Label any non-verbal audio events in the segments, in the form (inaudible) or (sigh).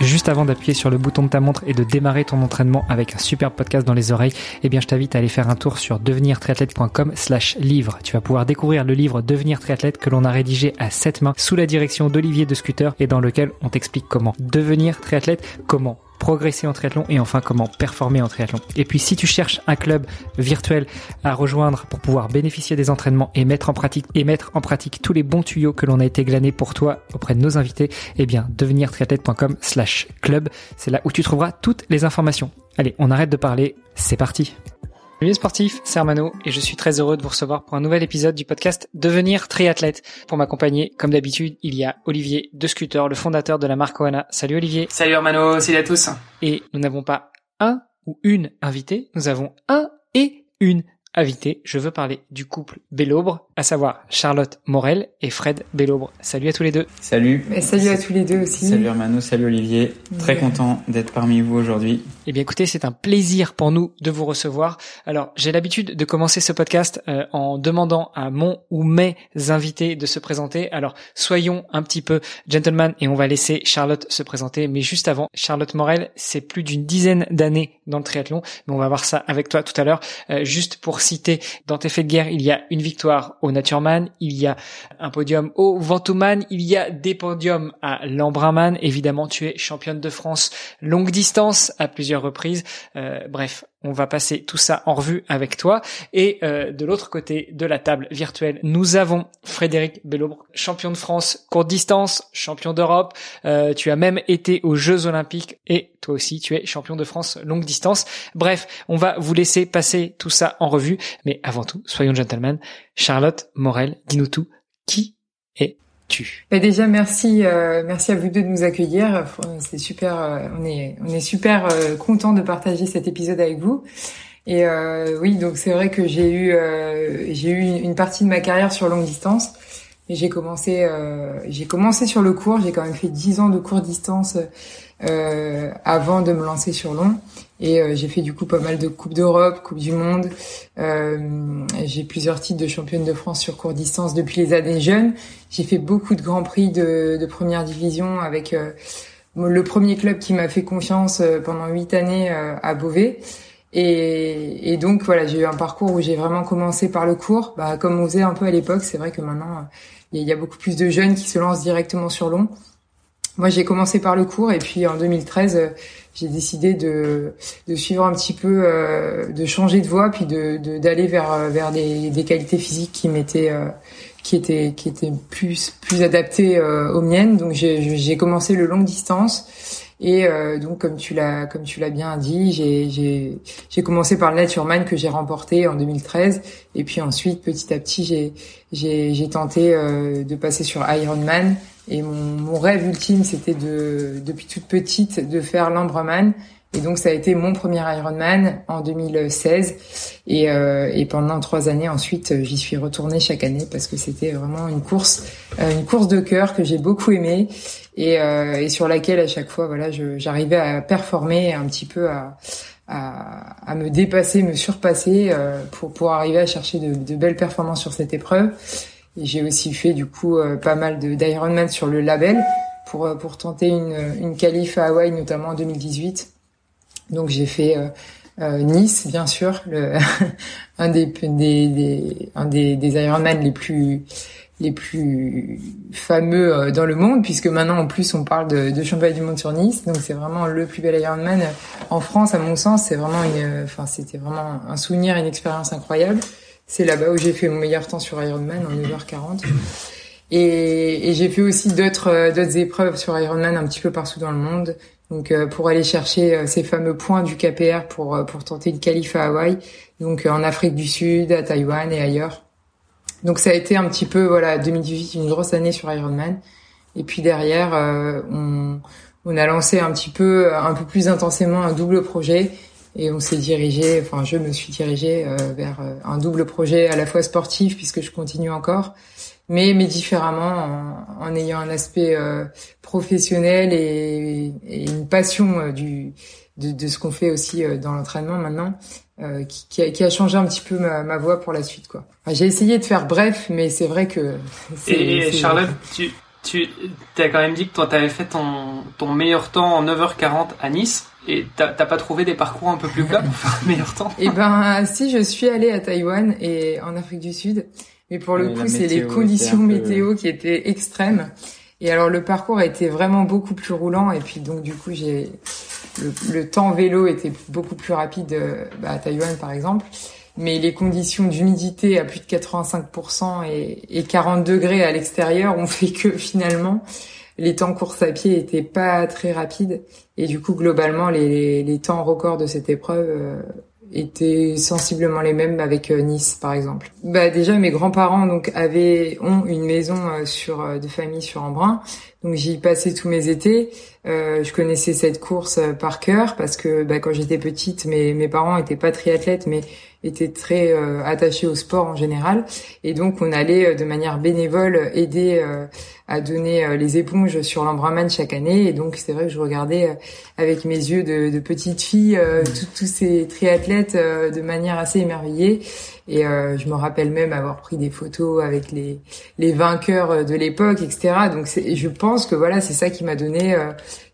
juste avant d'appuyer sur le bouton de ta montre et de démarrer ton entraînement avec un super podcast dans les oreilles, eh bien je t'invite à aller faire un tour sur devenirtriathlète.com slash livre. Tu vas pouvoir découvrir le livre Devenir triathlète que l'on a rédigé à sept mains sous la direction d'Olivier de Scooter et dans lequel on t'explique comment devenir triathlète, comment progresser en triathlon et enfin comment performer en triathlon. Et puis si tu cherches un club virtuel à rejoindre pour pouvoir bénéficier des entraînements et mettre en pratique et mettre en pratique tous les bons tuyaux que l'on a été glanés pour toi auprès de nos invités, eh bien devenirtriathlète.com slash club, c'est là où tu trouveras toutes les informations. Allez, on arrête de parler, c'est parti. Salut sportif, c'est Armano et je suis très heureux de vous recevoir pour un nouvel épisode du podcast Devenir triathlète. Pour m'accompagner, comme d'habitude, il y a Olivier De Scooter, le fondateur de la marque Oana. Salut Olivier. Salut Armano, salut à tous. Et nous n'avons pas un ou une invitée, nous avons un et une invité, je veux parler du couple Bellobre, à savoir Charlotte Morel et Fred Bellobre. Salut à tous les deux. Salut. Et salut à tous les deux aussi. Salut Hermano, salut Olivier. Très content d'être parmi vous aujourd'hui. Eh bien écoutez, c'est un plaisir pour nous de vous recevoir. Alors j'ai l'habitude de commencer ce podcast euh, en demandant à mon ou mes invités de se présenter. Alors soyons un petit peu gentlemen et on va laisser Charlotte se présenter. Mais juste avant, Charlotte Morel, c'est plus d'une dizaine d'années dans le triathlon, mais on va voir ça avec toi tout à l'heure. Euh, juste pour cité dans tes faits de guerre, il y a une victoire au Natureman, il y a un podium au Ventoman, il y a des podiums à l'Embrunman. Évidemment, tu es championne de France longue distance à plusieurs reprises. Euh, bref, on va passer tout ça en revue avec toi. Et euh, de l'autre côté de la table virtuelle, nous avons Frédéric Bellobre, champion de France courte distance, champion d'Europe. Euh, tu as même été aux Jeux Olympiques et toi aussi, tu es champion de France longue distance. Bref, on va vous laisser passer tout ça en revue. Mais avant tout, soyons gentlemen. Charlotte Morel, dis-nous tout. Qui es tu. Bah déjà merci euh, merci à vous deux de nous accueillir. C'est super euh, on est on est super euh, content de partager cet épisode avec vous. Et euh, oui donc c'est vrai que j'ai eu euh, j'ai eu une partie de ma carrière sur longue distance. J'ai commencé j'ai commencé sur le court j'ai quand même fait 10 ans de court distance avant de me lancer sur long et euh, j'ai fait du coup pas mal de Coupe d'Europe, Coupe du Monde. Euh, j'ai plusieurs titres de championne de France sur court distance depuis les années jeunes. J'ai fait beaucoup de grands prix de, de première division avec euh, le premier club qui m'a fait confiance euh, pendant huit années à Beauvais. Et, et, donc voilà, j'ai eu un parcours où j'ai vraiment commencé par le court, bah, comme on faisait un peu à l'époque. C'est vrai que maintenant il y a beaucoup plus de jeunes qui se lancent directement sur long. Moi, j'ai commencé par le cours et puis en 2013, j'ai décidé de, de suivre un petit peu, euh, de changer de voie, puis de d'aller vers vers des, des qualités physiques qui m'étaient euh, qui étaient qui étaient plus plus adaptées euh, aux miennes. Donc j'ai commencé le longue distance. Et euh, donc comme tu l'as comme tu l'as bien dit, j'ai j'ai commencé par le Natureman que j'ai remporté en 2013 et puis ensuite petit à petit j'ai j'ai tenté euh, de passer sur Ironman et mon, mon rêve ultime, c'était de, depuis toute petite, de faire l'Ambraman. Et donc ça a été mon premier Ironman en 2016 et, euh, et pendant trois années ensuite j'y suis retournée chaque année parce que c'était vraiment une course euh, une course de cœur que j'ai beaucoup aimée et, euh, et sur laquelle à chaque fois voilà j'arrivais à performer un petit peu à, à, à me dépasser me surpasser euh, pour pour arriver à chercher de, de belles performances sur cette épreuve j'ai aussi fait du coup euh, pas mal de d'Ironman sur le label pour euh, pour tenter une une qualif à Hawaï notamment en 2018. Donc j'ai fait euh, Nice bien sûr, le (laughs) un des, des, des un des, des Ironman les plus les plus fameux dans le monde puisque maintenant en plus on parle de, de championnat du monde sur Nice. Donc c'est vraiment le plus bel Ironman en France à mon sens. C'est vraiment une enfin c'était vraiment un souvenir une expérience incroyable c'est là-bas où j'ai fait mon meilleur temps sur Ironman en 9h40. Et, et j'ai fait aussi d'autres euh, d'autres épreuves sur Ironman un petit peu partout dans le monde. Donc euh, pour aller chercher euh, ces fameux points du KPR pour pour tenter une qualif à Hawaï, donc en Afrique du Sud, à Taïwan et ailleurs. Donc ça a été un petit peu voilà 2018 une grosse année sur Ironman. Et puis derrière on on a lancé un petit peu un peu plus intensément un double projet et on s'est dirigé, enfin je me suis dirigé euh, vers euh, un double projet à la fois sportif puisque je continue encore, mais mais différemment en, en ayant un aspect euh, professionnel et, et, une passion du de, de ce qu'on fait aussi dans l'entraînement maintenant, qui, qui, a, qui, a, changé un petit peu ma, ma voie pour la suite quoi. Enfin, J'ai essayé de faire bref, mais c'est vrai que. (laughs) Et, Charlotte, tu Tu as quand même dit que toi, tu avais fait ton, ton meilleur temps en 9h40 à Nice. Et t'as pas trouvé des parcours un peu plus plats pour faire un meilleur temps Eh ben, si, je suis allée à Taïwan et en Afrique du Sud. Mais pour le coup, c'est les conditions météo qui étaient extrêmes. Et alors, le parcours était vraiment beaucoup plus roulant. Et puis, donc, du coup, j'ai le, le, temps vélo était beaucoup plus rapide euh, bah, à Taïwan, par exemple mais les conditions d'humidité à plus de 85% et, et 40 degrés à l'extérieur ont fait que finalement les temps course à pied étaient pas très rapides et du coup globalement les, les temps records de cette épreuve euh, étaient sensiblement les mêmes avec euh, Nice par exemple. Bah déjà mes grands-parents donc avaient ont une maison euh, sur de famille sur Embrun donc j'y passais tous mes étés. Euh, je connaissais cette course par cœur parce que bah, quand j'étais petite, mes, mes parents étaient pas triathlètes, mais était très euh, attaché au sport en général. Et donc on allait euh, de manière bénévole aider euh, à donner les éponges sur l'Embraman chaque année. Et donc c'est vrai que je regardais avec mes yeux de, de petite fille tous ces triathlètes de manière assez émerveillée. Et je me rappelle même avoir pris des photos avec les les vainqueurs de l'époque etc donc je pense que voilà c'est ça qui m'a donné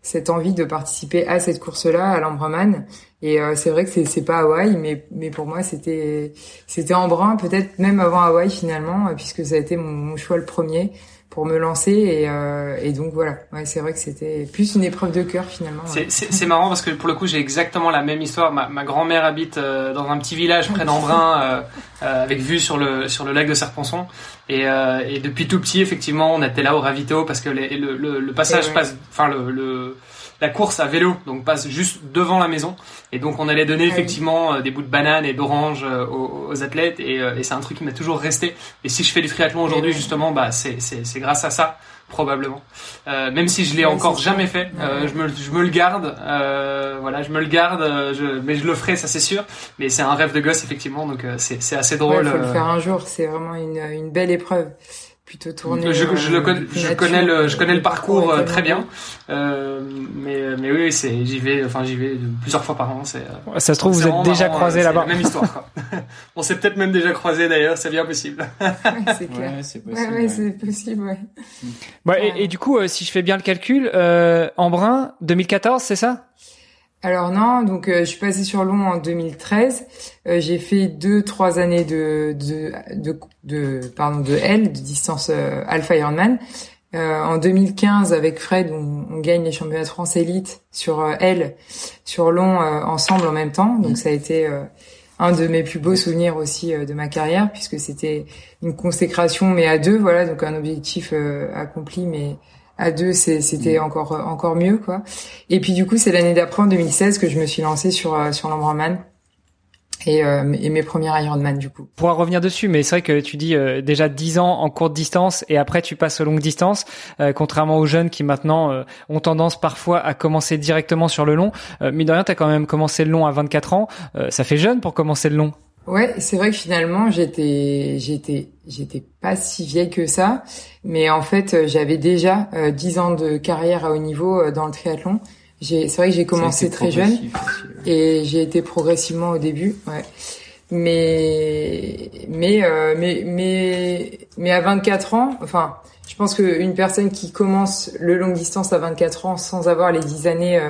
cette envie de participer à cette course là à l'Embraman et euh, c'est vrai que c'est c'est pas Hawaï, mais mais pour moi c'était c'était en brun, peut-être même avant Hawaï finalement, euh, puisque ça a été mon, choix le premier pour me lancer et, euh, et donc voilà. Ouais, c'est vrai que c'était plus une épreuve de cœur finalement. C'est c'est marrant parce que pour le coup j'ai exactement la même histoire. Ma, ma grand-mère habite dans un petit village près d'Embrun (laughs) avec vue sur le sur le lac de Serponçon et, et depuis tout petit effectivement on était là au ravito parce que les, le, le, le passage passe, enfin le, le la course à vélo, donc passe juste devant la maison. Et donc on allait donner ah effectivement euh, des bouts de banane et d'orange euh, aux, athlètes. Euh, et, c'est un truc qui m'a toujours resté. Et si je fais du triathlon aujourd'hui, justement, bah c'est grâce à ça probablement. même si je l'ai encore jamais fait, je, me, je me le garde. voilà, je me le garde. Je, mais je le ferai, ça c'est sûr. Mais c'est un rêve de gosse effectivement, donc c'est assez drôle. Il faut le faire un jour. C'est vraiment une, une belle épreuve plutôt tourné. Je, je, le connais, je connais le, je connais le parcours euh, très bien, euh, mais mais oui, c'est j'y vais, enfin j'y vais plusieurs fois par an. C'est euh, ça se trouve vous êtes déjà croisé là-bas. Même histoire. Quoi. (laughs) On s'est peut-être même déjà croisé d'ailleurs, c'est bien possible. (laughs) c'est clair. Ouais, c'est possible. Ouais, c'est possible. Ouais. Bah, et, et, du coup, si je fais bien le calcul, euh, Embrun 2014, c'est ça? Alors non, donc je suis passée sur Long en 2013. Euh, j'ai fait deux, trois années de de de, de pardon de L, de distance euh, Alpha Ironman. Euh, en 2015, avec Fred, on, on, gagne les championnats de France élite sur L, sur long ensemble en même temps. Donc ça a été un de mes plus beaux souvenirs aussi de ma carrière, puisque c'était une consécration, mais à deux, voilà, donc un objectif accompli, mais à deux c'était encore encore mieux quoi et puis du coup c'est l'année d'après en 2016 que je me suis lancée sur sur l'Embrunman et, euh, et, mes premiers Ironman du coup. On pourra revenir dessus, mais c'est vrai que tu dis euh, déjà 10 ans en courte distance et après tu passes aux longues distances, euh, contrairement aux jeunes qui maintenant euh, ont tendance parfois à commencer directement sur le long. mais de rien, t'as quand même commencé le long à 24 ans. ça fait jeune pour commencer le long. Ouais, c'est vrai que finalement j'étais j'étais j'étais pas si vieille que ça, mais en fait j'avais déjà 10 ans de carrière à haut niveau dans le triathlon. C'est vrai que j'ai commencé très jeune et j'ai été progressivement au début, ouais. Mais mais euh, mais mais mais à 24 ans, enfin, je pense qu'une personne qui commence le long distance à 24 ans sans avoir les 10 années euh,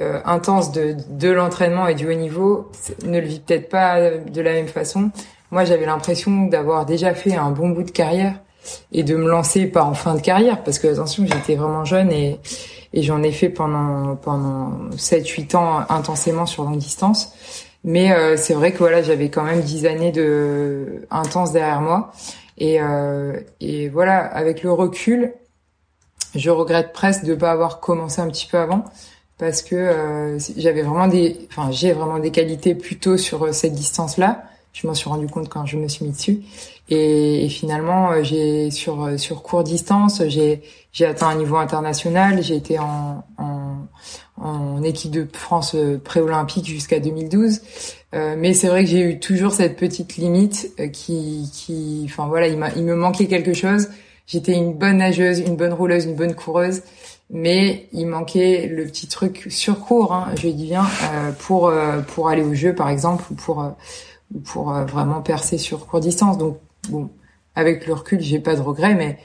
euh, intenses de de l'entraînement et du haut niveau ne le vit peut-être pas de la même façon. Moi, j'avais l'impression d'avoir déjà fait un bon bout de carrière et de me lancer pas en fin de carrière parce que attention, j'étais vraiment jeune et et j'en ai fait pendant pendant 7 8 ans intensément sur longue distance. Mais euh, c'est vrai que voilà, j'avais quand même 10 années de intense derrière moi et euh, et voilà, avec le recul, je regrette presque de pas avoir commencé un petit peu avant parce que euh, j'avais vraiment des enfin, j'ai vraiment des qualités plutôt sur cette distance-là. Je m'en suis rendu compte quand je me suis mis dessus et, et finalement, euh, j'ai sur euh, sur court distance, j'ai j'ai atteint un niveau international. J'ai été en, en, en équipe de France euh, pré-olympique jusqu'à 2012. Euh, mais c'est vrai que j'ai eu toujours cette petite limite qui qui, enfin voilà, il il me manquait quelque chose. J'étais une bonne nageuse, une bonne rouleuse, une bonne coureuse, mais il manquait le petit truc sur court, hein, je dis bien, euh, pour pour aller au jeu par exemple ou pour pour vraiment percer sur court distance. Donc bon, avec le recul, j'ai pas de regrets, mais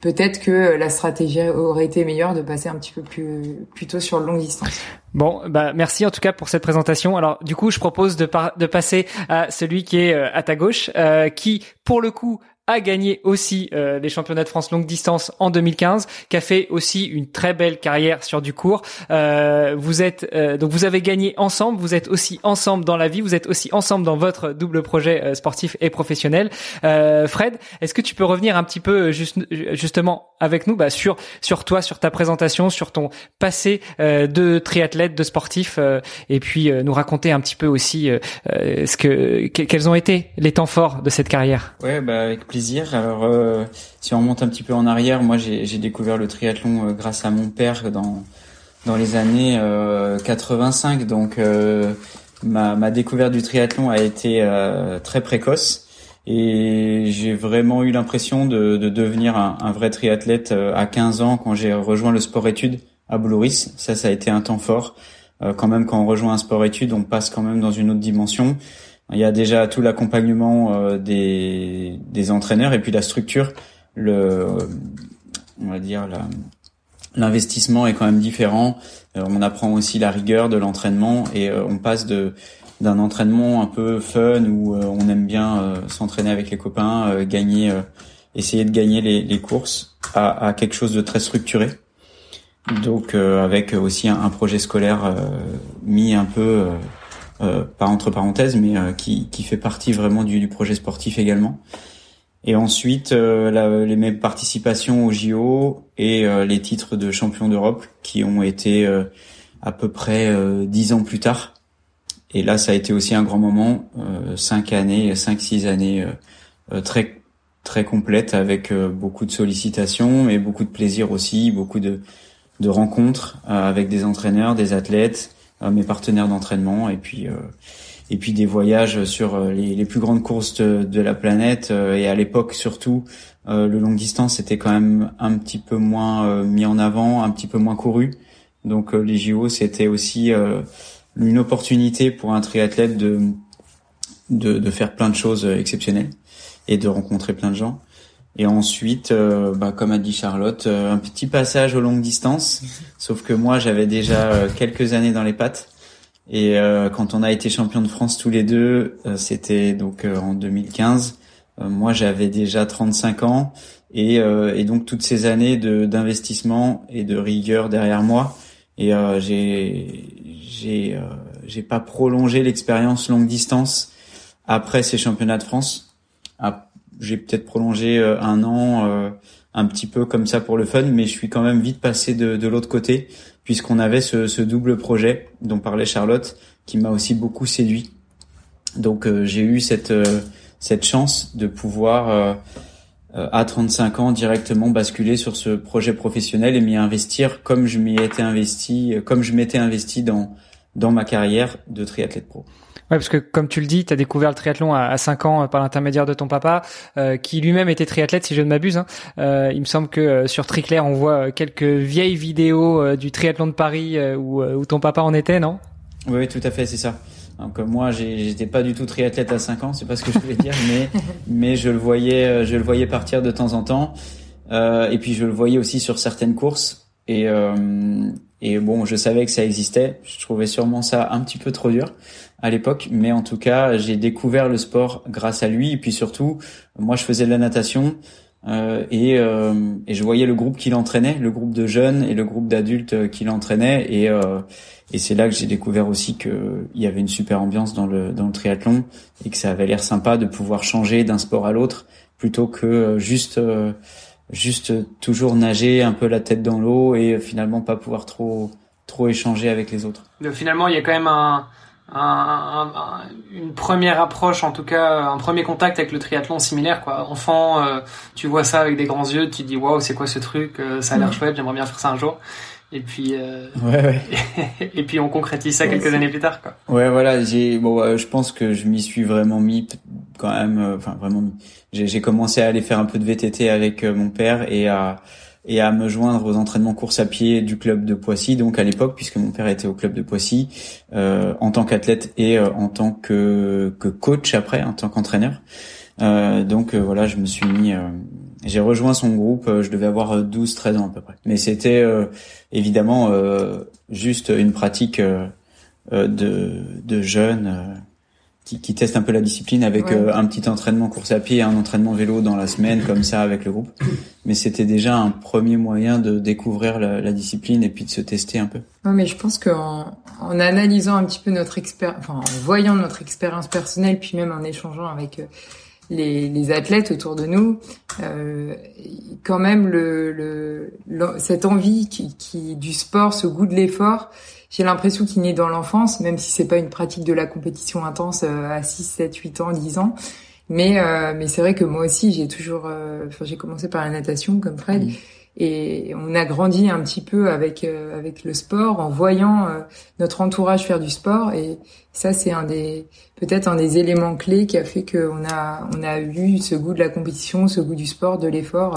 peut-être que la stratégie aurait été meilleure de passer un petit peu plus plutôt sur longue distance. Bon, bah merci en tout cas pour cette présentation. Alors du coup, je propose de, de passer à celui qui est à ta gauche, qui pour le coup a gagné aussi euh, les championnats de France longue distance en 2015, qui a fait aussi une très belle carrière sur du court. Euh, vous êtes euh, donc vous avez gagné ensemble, vous êtes aussi ensemble dans la vie, vous êtes aussi ensemble dans votre double projet euh, sportif et professionnel. Euh, Fred, est-ce que tu peux revenir un petit peu juste, justement avec nous bah, sur sur toi, sur ta présentation, sur ton passé de triathlète, de sportif, et puis nous raconter un petit peu aussi ce que quels ont été les temps forts de cette carrière? Ouais, bah alors, euh, si on remonte un petit peu en arrière, moi j'ai découvert le triathlon euh, grâce à mon père dans dans les années 85. Euh, Donc, ma, ma découverte du triathlon a été très précoce et j'ai vraiment eu l'impression de, de, devenir un, un, vrai triathlète à 15 ans quand j'ai rejoint le sport-études à Boulouris. Ça, ça a été un temps fort. quand même, quand on rejoint un sport-études, on passe quand même dans une autre dimension. Il y a déjà tout l'accompagnement euh, des, des entraîneurs et puis la structure, le, on va dire l'investissement est quand même différent. Euh, on apprend aussi la rigueur de l'entraînement et euh, on passe de d'un entraînement un peu fun où on aime bien s'entraîner avec les copains, gagner, essayer de gagner les, les courses, à, à, quelque chose de très structuré. Donc avec aussi un, un projet scolaire mis un peu pas entre parenthèses, mais euh, qui, qui fait partie vraiment du, du projet sportif également. Et ensuite, euh, la, les mêmes participations au JO et les titres de champion d'Europe qui ont été à peu près dix ans plus tard. Et là, ça a été aussi un grand moment, cinq années, cinq six années très très complètes avec beaucoup de sollicitations et beaucoup de plaisir aussi, beaucoup de de rencontres avec des entraîneurs, des athlètes, mes partenaires d'entraînement et puis euh, et puis des voyages sur euh, les, plus grandes courses de, de la planète euh, et à l'époque surtout le long distance était quand même un petit peu moins mis en avant, un petit peu moins couru. Donc les JO c'était aussi une opportunité pour un triathlète de, de, de faire plein de choses exceptionnelles et de rencontrer plein de gens. Et ensuite, euh, bah, comme a dit Charlotte, euh, un petit passage aux longues distances. Sauf que moi, j'avais déjà euh, quelques années dans les pattes. Et quand on a été champion de France tous les deux, c'était donc en 2015. moi, j'avais déjà 35 ans. Et, et, donc toutes ces années d'investissement et de rigueur derrière moi. Et j'ai j'ai j'ai pas prolongé l'expérience longue distance après ces championnats de France j'ai peut-être prolongé euh, un an, euh, un petit peu comme ça pour le fun, mais je suis quand même vite passé de, de l'autre côté, puisqu'on avait ce, ce, double projet dont parlait Charlotte, qui m'a aussi beaucoup séduit. Donc euh, j'ai eu cette cette chance de pouvoir à 35 ans directement basculer sur ce projet professionnel et m'y investir comme je m'y étais investi, comme je m'étais investi dans dans ma carrière de triathlète pro. Ouais, parce que comme tu le dis, tu as découvert le triathlon à, 5 ans euh, par l'intermédiaire de ton papa, euh, qui lui-même était triathlète, si je ne m'abuse. Hein. Euh, il me semble que sur Triclair, on voit quelques vieilles vidéos du triathlon de Paris où, où, ton papa en était, non? Oui, tout à fait, c'est ça. Donc moi, j'étais pas du tout triathlète à 5 ans, c'est pas ce que je voulais dire, mais (laughs) mais je le voyais, je le voyais partir de temps en temps, et puis je le voyais aussi sur certaines courses. Et et bon, je savais que ça existait. Je trouvais sûrement ça un petit peu trop dur à l'époque, mais en tout cas, j'ai découvert le sport grâce à lui. Et puis surtout, moi, je faisais de la natation euh, et, euh, et, je voyais le groupe qu'il entraînait, le groupe de jeunes et le groupe d'adultes qu'il entraînait. Et, euh, et c'est là que j'ai découvert aussi qu'il y avait une super ambiance dans le, dans le triathlon et que ça avait l'air sympa de pouvoir changer d'un sport à l'autre plutôt que juste juste toujours nager un peu la tête dans l'eau et finalement pas pouvoir trop trop échanger avec les autres. Donc finalement, il y a quand même un, un, un, une première approche, en tout cas un premier contact avec le triathlon similaire. Quoi. Enfant, euh, tu vois ça avec des grands yeux, tu te dis waouh, c'est quoi ce truc euh, Ça a l'air mm. chouette, j'aimerais bien faire ça un jour. Et puis, euh, ouais, ouais. (laughs) et puis on concrétise ça quelques années plus tard, quoi. Ouais, voilà. J'ai, bon, je pense que je m'y suis vraiment mis quand même. Enfin, vraiment. J'ai commencé à aller faire un peu de VTT avec mon père et à et à me joindre aux entraînements course à pied du club de Poissy, donc à l'époque, puisque mon père était au club de Poissy, euh, en tant qu'athlète et euh, en tant que, que coach après, en tant qu'entraîneur. Euh, donc euh, voilà, je me suis mis, j'ai rejoint son groupe, je devais avoir 12-13 ans à peu près. Mais c'était évidemment juste une pratique de, de jeunes qui, qui testent un peu la discipline avec euh, un petit entraînement course à pied un entraînement vélo dans la semaine comme ça avec le groupe. Mais c'était déjà un premier moyen de découvrir la, la, discipline et puis de se tester un peu. Non, mais je pense qu'en en analysant un petit peu notre expérience, enfin en voyant notre expérience personnelle, puis même en échangeant avec euh, les, les athlètes autour de nous, euh, quand même le, le, cette envie qui, qui du sport, ce goût de l'effort j'ai l'impression qu'il naît dans l'enfance, même si c'est pas une pratique de la compétition intense euh, à 6, 7, 8 ans, 10 ans. Mais euh, mais c'est vrai que moi aussi j'ai toujours, euh, enfin j'ai commencé par la natation comme Fred, et on a grandi un petit peu avec avec le sport en voyant notre entourage faire du sport, et ça c'est un des peut-être un des éléments clés qui a fait qu'on a on a eu ce goût de la compétition, ce goût du sport, de l'effort.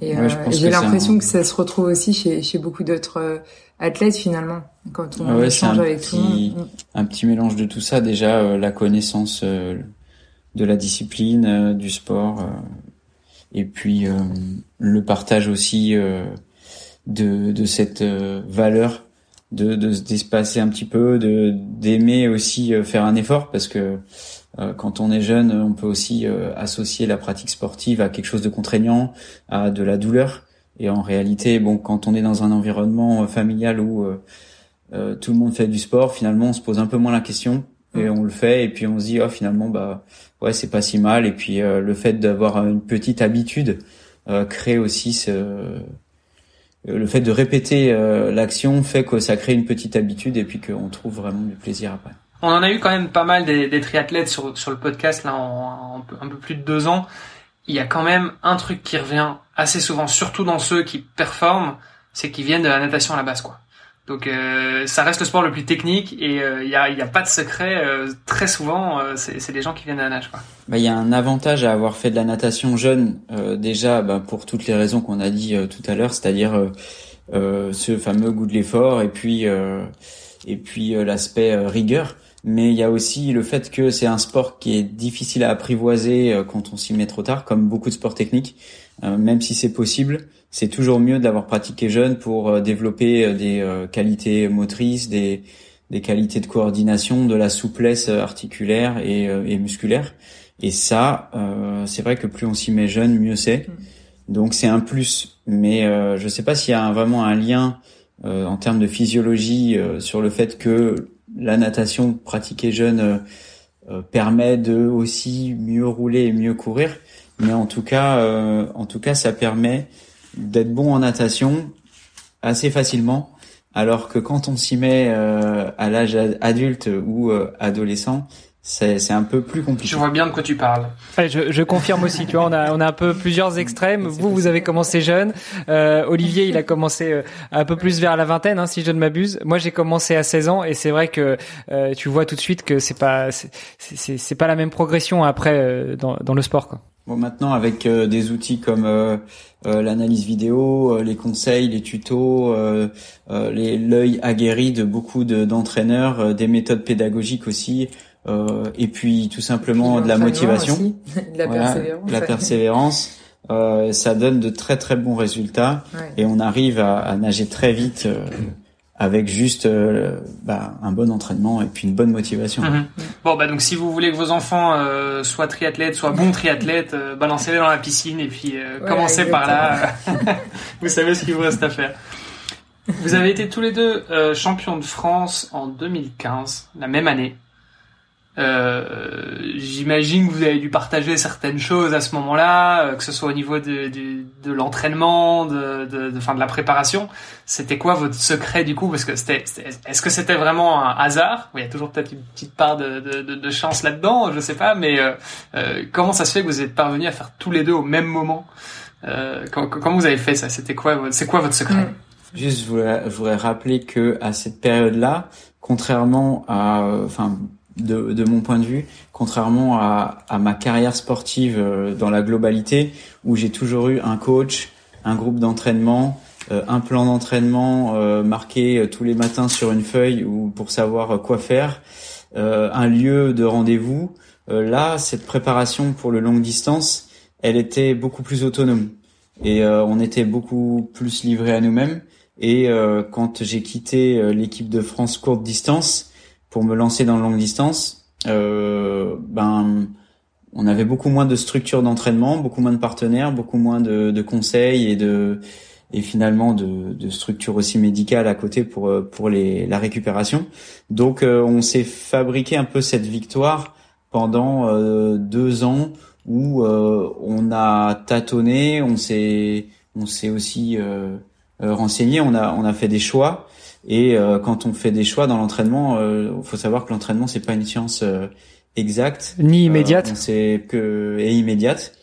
Et, j'ai l'impression que ça se retrouve aussi chez chez beaucoup d'autres athlète finalement quand on ah échange avec tout le monde. Un petit mélange de tout ça déjà euh, la connaissance euh, de la discipline, euh, du sport et puis le partage aussi de, de cette valeur de, de se dépasser un petit peu, de d'aimer aussi faire un effort parce que quand on est jeune, on peut aussi associer la pratique sportive à quelque chose de contraignant, à de la douleur. Et en réalité, bon, quand on est dans un environnement euh, familial où euh, euh, tout le monde fait du sport, finalement, on se pose un peu moins la question et on le fait. Et puis on se dit, oh, finalement, bah, ouais, c'est pas si mal. Et puis le fait d'avoir une petite habitude crée aussi ce le fait de répéter l'action fait que ça crée une petite habitude et puis qu'on trouve vraiment du plaisir après. On en a eu quand même pas mal des, des triathlètes sur, sur le podcast là en, un peu plus de deux ans il y a quand même un truc qui revient assez souvent, surtout dans ceux qui performent, c'est qu'ils viennent de la natation à la base, quoi. Donc euh, ça reste le sport le plus technique et euh, il n'y a, y a, pas de secret. Euh, très souvent, c'est des gens qui viennent de la nage. Bah, il y a un avantage à avoir fait de la natation jeune, déjà bah, pour toutes les raisons qu'on a dit tout à l'heure, c'est-à-dire ce fameux goût de l'effort et puis et puis l'aspect rigueur mais il y a aussi le fait que c'est un sport qui est difficile à apprivoiser euh, quand on s'y met trop tard, comme beaucoup de sports techniques. Euh, même si c'est possible, c'est toujours mieux d'avoir pratiqué jeune pour euh, développer des qualités motrices, des, des qualités de coordination, de la souplesse articulaire et, et musculaire. Et ça, c'est vrai que plus on s'y met jeune, mieux c'est. Mm. Donc c'est un plus. Mais je ne sais pas s'il y a vraiment un lien en termes de physiologie sur le fait que la natation pratiquée jeune euh, euh, permet de aussi mieux rouler et mieux courir. Mais en tout cas, euh, en tout cas, ça permet d'être bon en natation assez facilement. Alors que quand on s'y met à l'âge adulte ou adolescent, c'est un peu plus compliqué. Je vois bien de quoi tu parles. je, je, confirme aussi. Tu vois, on a on a un peu plusieurs extrêmes. Vous vous avez commencé jeune. Euh, Olivier, il a commencé euh, un peu plus vers la vingtaine, hein, si je ne m'abuse. Moi, j'ai commencé à 16 ans et c'est vrai que euh, tu vois tout de suite que c'est pas c'est c'est pas la même progression après euh, dans dans le sport quoi. Bon, maintenant avec euh, des outils comme l'analyse vidéo, les conseils, les tutos, l'œil aguerri de beaucoup d'entraîneurs, des méthodes pédagogiques aussi. Euh, et puis tout simplement de la motivation, (laughs) de la persévérance. La persévérance. Euh, ça donne de très très bons résultats et on arrive à, à nager très vite euh, avec juste euh, bah, un bon entraînement et puis une bonne motivation. Mhm. Bon bah donc si vous voulez que vos enfants euh, soient triathlètes, soient bons triathlètes, balancez-les dans la piscine et puis commencez par là. (laughs) vous savez ce qu'il vous reste à faire. Vous avez été tous les deux champions de France en 2015, la même année. Euh, J'imagine que vous avez dû partager certaines choses à ce moment-là, euh, que ce soit au niveau de, de, de l'entraînement, de, de, de, fin, de la préparation. C'était quoi votre secret du coup? Parce que c'était, est-ce que c'était vraiment un hasard? Il y a toujours peut-être une petite part de, de chance là-dedans, je sais pas. Mais euh, euh, comment ça se fait que vous êtes parvenus à faire tous les deux au même moment? Comment, vous avez fait ça? C'était quoi C'est quoi votre secret? Mm. Juste, je voudrais, je voudrais rappeler que à cette période-là, contrairement à, enfin de, de, mon point de vue, contrairement à, à ma carrière sportive euh, dans la globalité, où j'ai toujours eu un coach, un groupe d'entraînement, euh, un plan d'entraînement euh, marqué tous les matins sur une feuille ou pour savoir quoi faire, un lieu de rendez-vous. là, cette préparation pour le longue distance, elle était beaucoup plus autonome et on était beaucoup plus livré à nous-mêmes. Et quand j'ai quitté l'équipe de France courte distance pour me lancer dans longue distance, ben on avait beaucoup moins de structures d'entraînement, beaucoup moins de partenaires, beaucoup moins de, de conseils et de et finalement de, de structures aussi médicales à côté pour euh, pour les la récupération. Donc euh, on s'est fabriqué un peu cette victoire pendant euh, deux ans où on a tâtonné, on s'est on s'est aussi renseigné, on a on a fait des choix et quand on fait des choix dans l'entraînement, il faut savoir que l'entraînement c'est pas une science exacte ni immédiate, c'est que et immédiate.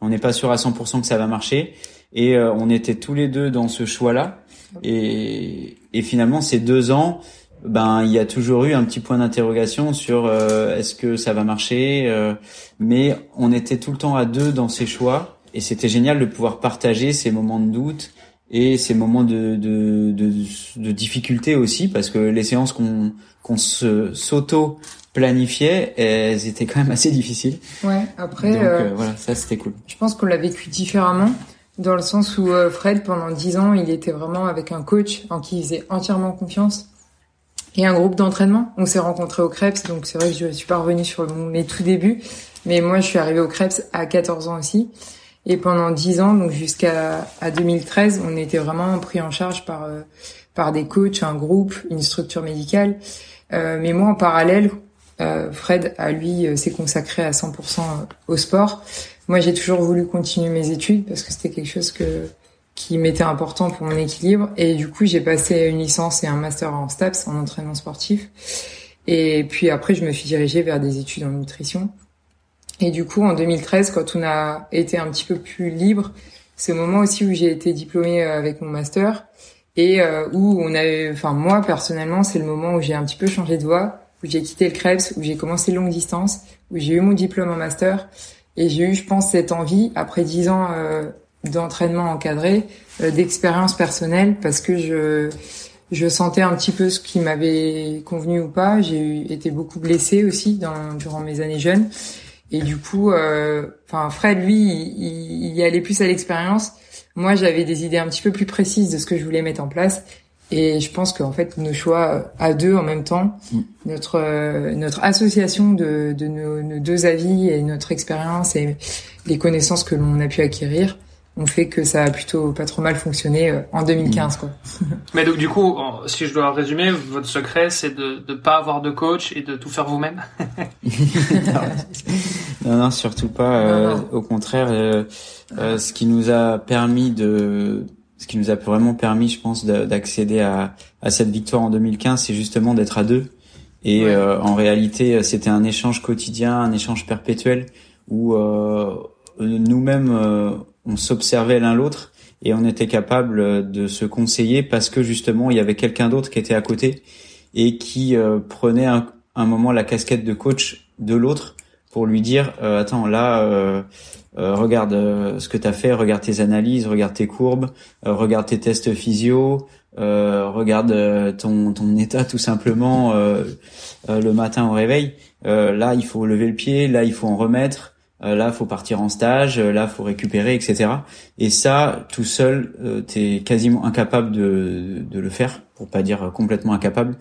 On n'est pas sûr à 100% que ça va marcher et euh, on était tous les deux dans ce choix-là. Et, et finalement, ces deux ans, ben il y a toujours eu un petit point d'interrogation sur euh, est-ce que ça va marcher. Euh, mais on était tout le temps à deux dans ces choix. Et c'était génial de pouvoir partager ces moments de doute et ces moments de, de, de, de difficulté aussi, parce que les séances qu'on qu'on se s'auto planifiait, elles étaient quand même assez difficiles. Ouais. Après, Donc voilà, ça c'était cool. Je pense qu'on l'a vécu différemment dans le sens où euh, Fred, pendant dix ans, il était vraiment avec un coach en qui il faisait entièrement confiance et un groupe d'entraînement. On s'est rencontrés au Krebs, donc c'est vrai que je suis pas revenue sur mes tout débuts, mais moi je suis arrivée au Krebs à 14 ans aussi. Et pendant dix ans, donc jusqu'à à 2013, on était vraiment pris en charge par euh, par des coachs, un groupe, une structure médicale. Euh, mais moi, en parallèle, euh, Fred, à lui, s'est consacré à 100% au sport. Moi, j'ai toujours voulu continuer mes études parce que c'était quelque chose que qui m'était important pour mon équilibre. Et du coup, j'ai passé une licence et un master en STAPS, en entraînement sportif. Et puis après, je me suis dirigée vers des études en nutrition. Et du coup, en 2013, quand on a été un petit peu plus libre, c'est le moment aussi où j'ai été diplômée euh, avec mon master et euh, où on a, enfin moi personnellement, c'est le moment où j'ai un petit peu changé de voie, où j'ai quitté le Krebs, où j'ai commencé longue distance, où j'ai eu mon diplôme en master et j'ai eu, je pense, cette envie, après dix ans euh, d'entraînement encadré, d'expérience personnelle, parce que je, je sentais un petit peu ce qui m'avait convenu ou pas. J'ai été beaucoup blessée aussi dans, durant mes années jeunes. Et du coup, euh, enfin Fred, lui, il, il allait plus à l'expérience. Moi, j'avais des idées un petit peu plus précises de ce que je voulais mettre en place. Et je pense qu'en fait, nos choix euh, à deux en même temps, mm. notre euh, notre association de, de nos, nos, deux avis et notre expérience et les connaissances que l'on a pu acquérir, ont fait que ça a plutôt pas trop mal fonctionné euh, en 2015 quoi. (laughs) Mais donc du coup, si je dois résumer, votre secret c'est de ne pas avoir de coach et de tout faire vous-même? (laughs) non, non, surtout pas. Au contraire, euh, ce qui nous a permis de ce qui nous a vraiment permis, je pense, d'accéder à, à, cette victoire en 2015, c'est justement d'être à deux. Et euh, en réalité, c'était un échange quotidien, un échange perpétuel où euh, nous-mêmes, euh, on s'observait l'un l'autre et on était capable de se conseiller parce que justement, il y avait quelqu'un d'autre qui était à côté et qui euh, prenait un, moment la casquette de coach de l'autre pour lui dire attends là euh, regarde euh, ce que tu as fait, regarde tes analyses, regarde tes courbes, euh, regarde tes tests physio, regarde ton, ton état tout simplement le matin au réveil. là, il faut lever le pied, là, il faut en remettre. Là, il faut partir en stage, là, il faut récupérer, etc. Et ça, tout seul, tu es quasiment incapable de, de le faire, pour pas dire complètement incapable.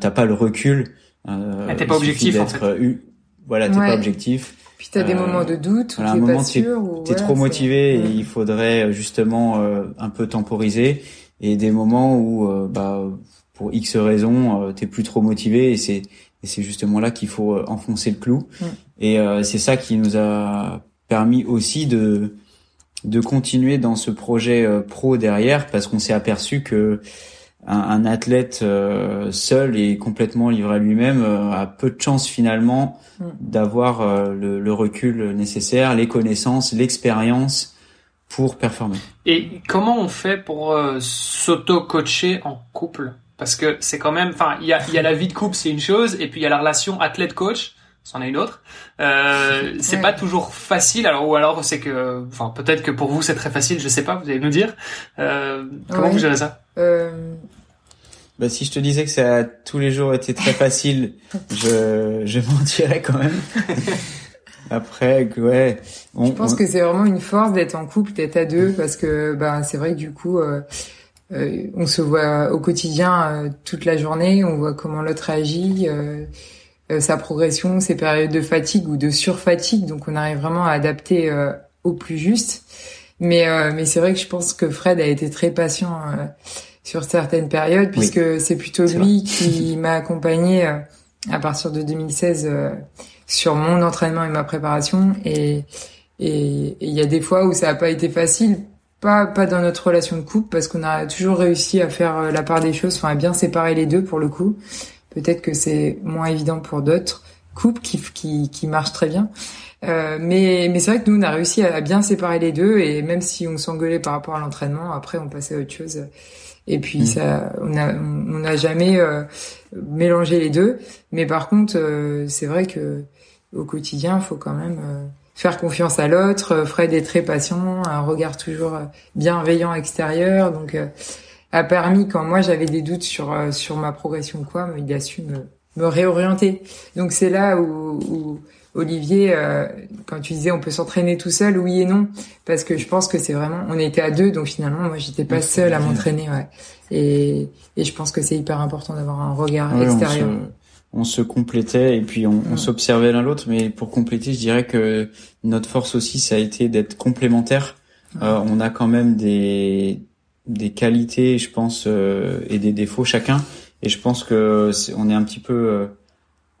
T'as pas le recul. Euh, t'es pas objectif en fait. voilà, t'es pas objectif. Puis t'as des euh, moments de doute où t'es pas sûr. Ou... T'es trop motivé et il faudrait euh, justement euh, un peu temporiser. Et des moments où, bah, pour X raisons, t'es plus trop motivé et c'est et c'est justement là qu'il faut enfoncer le clou. Et c'est ça qui nous a permis aussi de de continuer dans ce projet pro derrière parce qu'on s'est aperçu que un, athlète euh, seul et complètement livré à lui-même euh, a peu de chance finalement d'avoir euh, le, recul nécessaire, les connaissances, l'expérience pour performer. Et comment on fait pour s'auto-coacher en couple? Parce que c'est quand même, enfin, il y a, y a la vie de couple, c'est une chose, et puis il y a la relation athlète-coach c'en est une autre. Euh, c'est pas toujours facile. Alors ou alors c'est que, enfin peut-être que pour vous c'est très facile. Je sais pas. Vous allez nous dire. Euh, comment vous gérez ça euh... Bah, si je te disais que ça a tous les jours été très facile, (laughs) je, je mentirais quand même. (laughs) Après, ouais. je pense que c'est vraiment une force d'être en couple, d'être à deux, parce que bah c'est vrai que du coup, euh, euh, on se voit au quotidien euh, toute la journée, on voit comment l'autre réagit, sa progression, ses périodes de fatigue ou de surfatigue, donc on arrive vraiment à adapter au plus juste. Mais mais c'est vrai que je pense que Fred a été très patient sur certaines périodes, puisque c'est plutôt lui qui (laughs) m'a accompagné à partir de 2016 sur mon entraînement et ma préparation. Et et il y a des fois où ça n'a pas été facile, pas pas dans notre relation de couple, parce qu'on a toujours réussi à faire euh, la part des choses, enfin à bien séparer les deux pour le coup. Peut-être que c'est moins évident pour d'autres couples qui qui qui marchent très bien. Euh, mais mais c'est vrai que nous on a réussi à bien séparer les deux et même si on s'engueulait par rapport à l'entraînement, après on passait à autre chose. Et puis mmh. ça, on a on n'a jamais euh, mélangé les deux. Mais par contre, euh, c'est vrai que au quotidien, il faut quand même euh, faire confiance à l'autre. Fred est très patient, un regard toujours euh, bienveillant extérieur, donc euh, a permis quand moi j'avais des doutes sur sur ma progression quoi, il a su me, me réorienter. Donc c'est là où, où Olivier, quand tu disais on peut s'entraîner tout seul, oui et non, parce que je pense que c'est vraiment, on était à deux, donc finalement moi j'étais pas seule à m'entraîner, ouais. Et, et je pense que c'est hyper important d'avoir un regard extérieur on se complétait et puis on, on s'observait l'un l'autre. Mais pour compléter, je dirais que notre force aussi, ça a été d'être complémentaires. Euh, on a quand même des des qualités, je pense, euh, et des défauts chacun. Et je pense que on est un petit peu euh,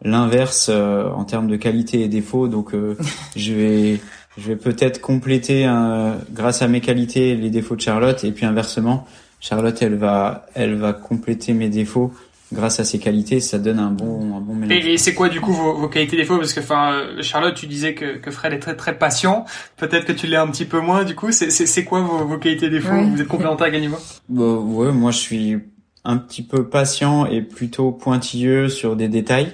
l'inverse en termes de qualité et défauts. Donc (laughs) je vais je vais peut-être compléter grâce à mes qualités les défauts de Charlotte et puis inversement, Charlotte elle va elle va compléter mes défauts grâce à ses qualités, ça donne un bon, un bon mélange. Et, c'est quoi du coup vos, vos qualités défauts? Parce que enfin, Charlotte, tu disais que, que Fred est très très patient. Peut-être que tu l'es un petit peu moins. Du coup, c'est c'est quoi vos, vos qualités défauts? Vous êtes complémentaires à quel niveau bah, Ouais, moi je suis un petit peu patient et plutôt pointilleux sur des détails.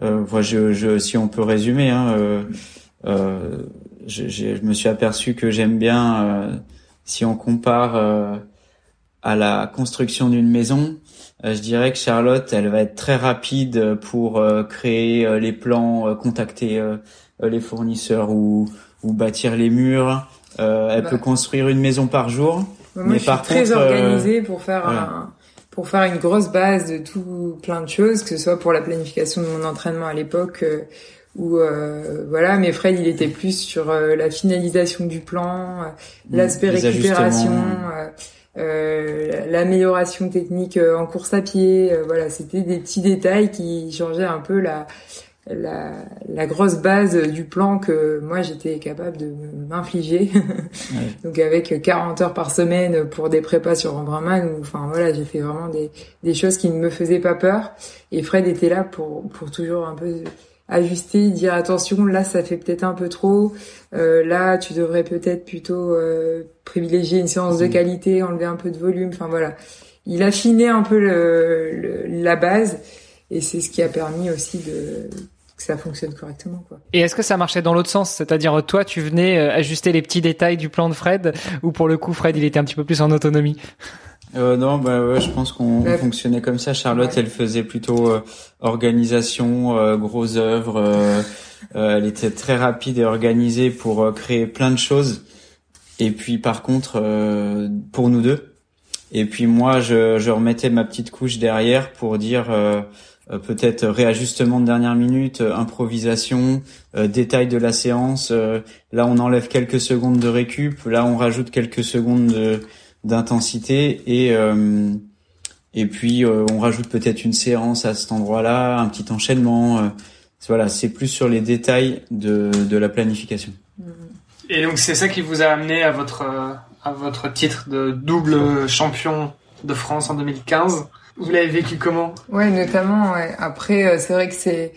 Euh, je, je, si on peut résumer, hein, euh, euh, je, je, me suis aperçu que j'aime bien, euh, si on compare euh, à la construction d'une maison, euh, je dirais que Charlotte, elle va être très rapide pour euh, créer euh, les plans, contacter les fournisseurs ou, ou bâtir les murs. elle bah. peut construire une maison par jour. Bah, mais je par suis très organisée pour faire un, pour faire une grosse base de tout plein de choses, que ce soit pour la planification de mon entraînement à l'époque ou voilà mais Fred il était plus sur la finalisation du plan mmh, l'aspect récupération euh, l'amélioration technique euh, en course à pied. Euh, voilà, c'était des petits détails qui changeaient un peu la, la, la, grosse base du plan que moi j'étais capable de m'infliger. (laughs) Donc avec 40 heures par semaine pour des prépas sur Embrunman, enfin voilà, j'ai fait vraiment des, des choses qui ne me faisaient pas peur. Et Fred était là pour, pour toujours un peu ajuster, dire attention, là ça fait peut-être un peu trop, euh, là tu devrais peut-être plutôt euh, privilégier une séance de qualité, enlever un peu de volume, enfin voilà. Il affinait un peu le, la base et c'est ce qui a permis aussi de que ça fonctionne correctement. Quoi. Et est-ce que ça marchait dans l'autre sens? C'est-à-dire toi tu venais euh, ajuster les petits détails du plan de Fred ou pour le coup Fred il était un petit peu plus en autonomie? Euh, non, bah ouais, je pense qu'on fonctionnait comme ça. Charlotte, elle faisait plutôt euh, organisation, euh, gros œuvres. Euh, elle était très rapide et organisée pour créer plein de choses. Et puis par contre, pour nous deux. Et puis moi, je, je, remettais ma petite couche derrière pour dire peut-être réajustement de dernière minute, improvisation, détail de la séance. là, on enlève quelques secondes de récup. Là, on rajoute quelques secondes de d'intensité et euh, et puis euh, on rajoute peut-être une séance à cet endroit-là, un petit enchaînement. Euh, voilà, c'est plus sur les détails de, de la planification. Et donc c'est ça qui vous a amené à votre à votre titre de double champion de France en 2015. Vous l'avez vécu comment? Ouais, notamment. Ouais. Après, c'est vrai que c'est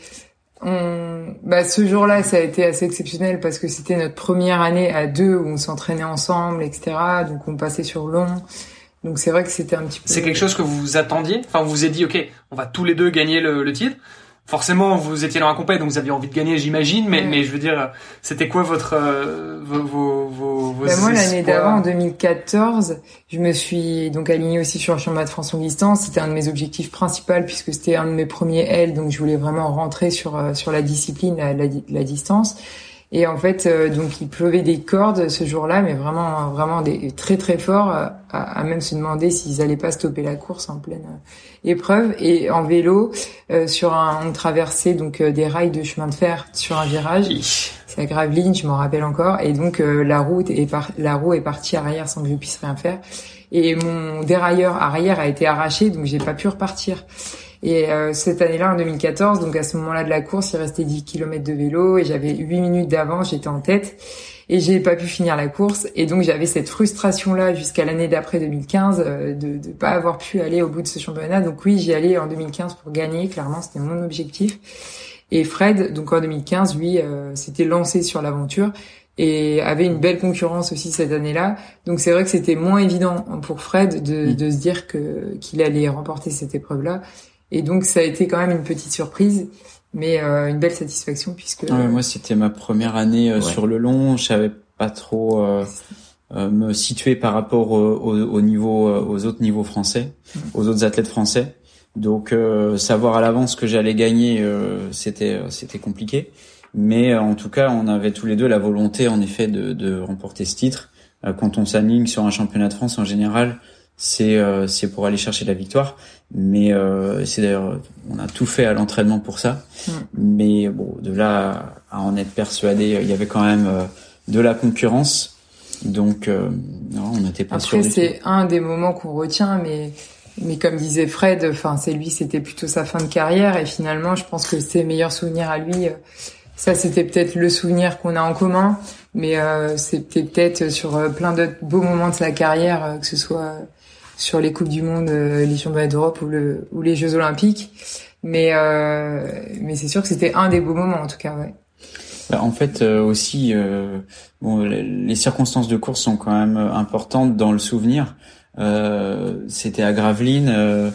on... bah, ce jour-là, ça a été assez exceptionnel parce que c'était notre première année à deux où on s'entraînait ensemble, etc. Donc on passait sur long. Donc c'est vrai que c'était un petit peu. C'est quelque chose que vous attendiez? Enfin, vous vous êtes dit, ok, on va tous les deux gagner le, le titre. Forcément vous étiez dans un compét donc vous aviez envie de gagner j'imagine mais Ouais. mais je veux dire c'était quoi votre euh, vos vos vos, vos Bah, moi, l'année d'avant, en 2014, je me suis donc alignée aussi sur le championnat de France en distance. C'était un de mes objectifs principaux puisque c'était un de mes premiers L, donc je voulais vraiment rentrer sur euh, sur la discipline, la, la, la distance. Et en fait, euh, donc il pleuvait des cordes ce jour-là, mais vraiment vraiment des très très fort, euh, à, à même se demander s'ils allaient pas stopper la course en pleine euh, épreuve. Et en vélo, euh, sur un, on traversait donc des rails de chemin de fer sur un virage. Hi. C'est à Gravelines, je m'en rappelle encore. Et donc euh, la route est par- la roue est partie arrière sans que je puisse rien faire. Et mon dérailleur arrière a été arraché, donc j'ai pas pu repartir. Et euh, cette année-là, en 2014, donc à ce moment-là de la course, il restait 10 km de vélo et j'avais 8 minutes d'avance, j'étais en tête et j'ai pas pu finir la course. Et donc j'avais cette frustration-là jusqu'à l'année d'après 2015 euh, de de pas avoir pu aller au bout de ce championnat. Donc oui, j'y allais en 2015 pour gagner. Clairement, c'était mon objectif. Et Fred, donc en 2015, lui, euh, s'était lancé sur l'aventure et avait une belle concurrence aussi cette année-là. Donc c'est vrai que c'était moins évident pour Fred de, Mm. de se dire que qu'il allait remporter cette épreuve-là. Et donc ça a été quand même une petite surprise, mais euh, une belle satisfaction puisque Ah ouais, moi, c'était ma première année euh, Ouais. sur le long. Je savais pas trop euh, euh, me situer par rapport au, au, au niveau, euh, aux autres niveaux français, Mm. aux autres athlètes français. Donc, euh, savoir à l'avance que j'allais gagner, euh, c'était, euh, c'était compliqué. Mais euh, en tout cas, on avait tous les deux la volonté, en effet, de, de remporter ce titre. Euh, quand on s'aligne sur un championnat de France, en général, c'est, euh, c'est pour aller chercher la victoire. Mais euh, c'est d'ailleurs, on a tout fait à l'entraînement pour ça. Mm. Mais bon, de là à en être persuadé, il y avait quand même euh, de la concurrence. Donc, euh, non, on n'était pas sûr Après, c'est un des moments qu'on retient, mais mais comme disait Fred, enfin c'est lui, c'était plutôt sa fin de carrière et finalement, je pense que ses meilleurs souvenirs à lui, ça c'était peut-être le souvenir qu'on a en commun, mais euh, c'était peut-être sur plein d'autres beaux moments de sa carrière, que ce soit sur les coupes du monde, euh, les championnats d'Europe ou le ou les Jeux olympiques. Mais euh, mais c'est sûr que c'était un des beaux moments en tout cas, ouais. Bah, en fait, euh, aussi, euh, bon, les- circonstances de course sont quand même euh, importantes dans le souvenir. Euh, C'était à Gravelines.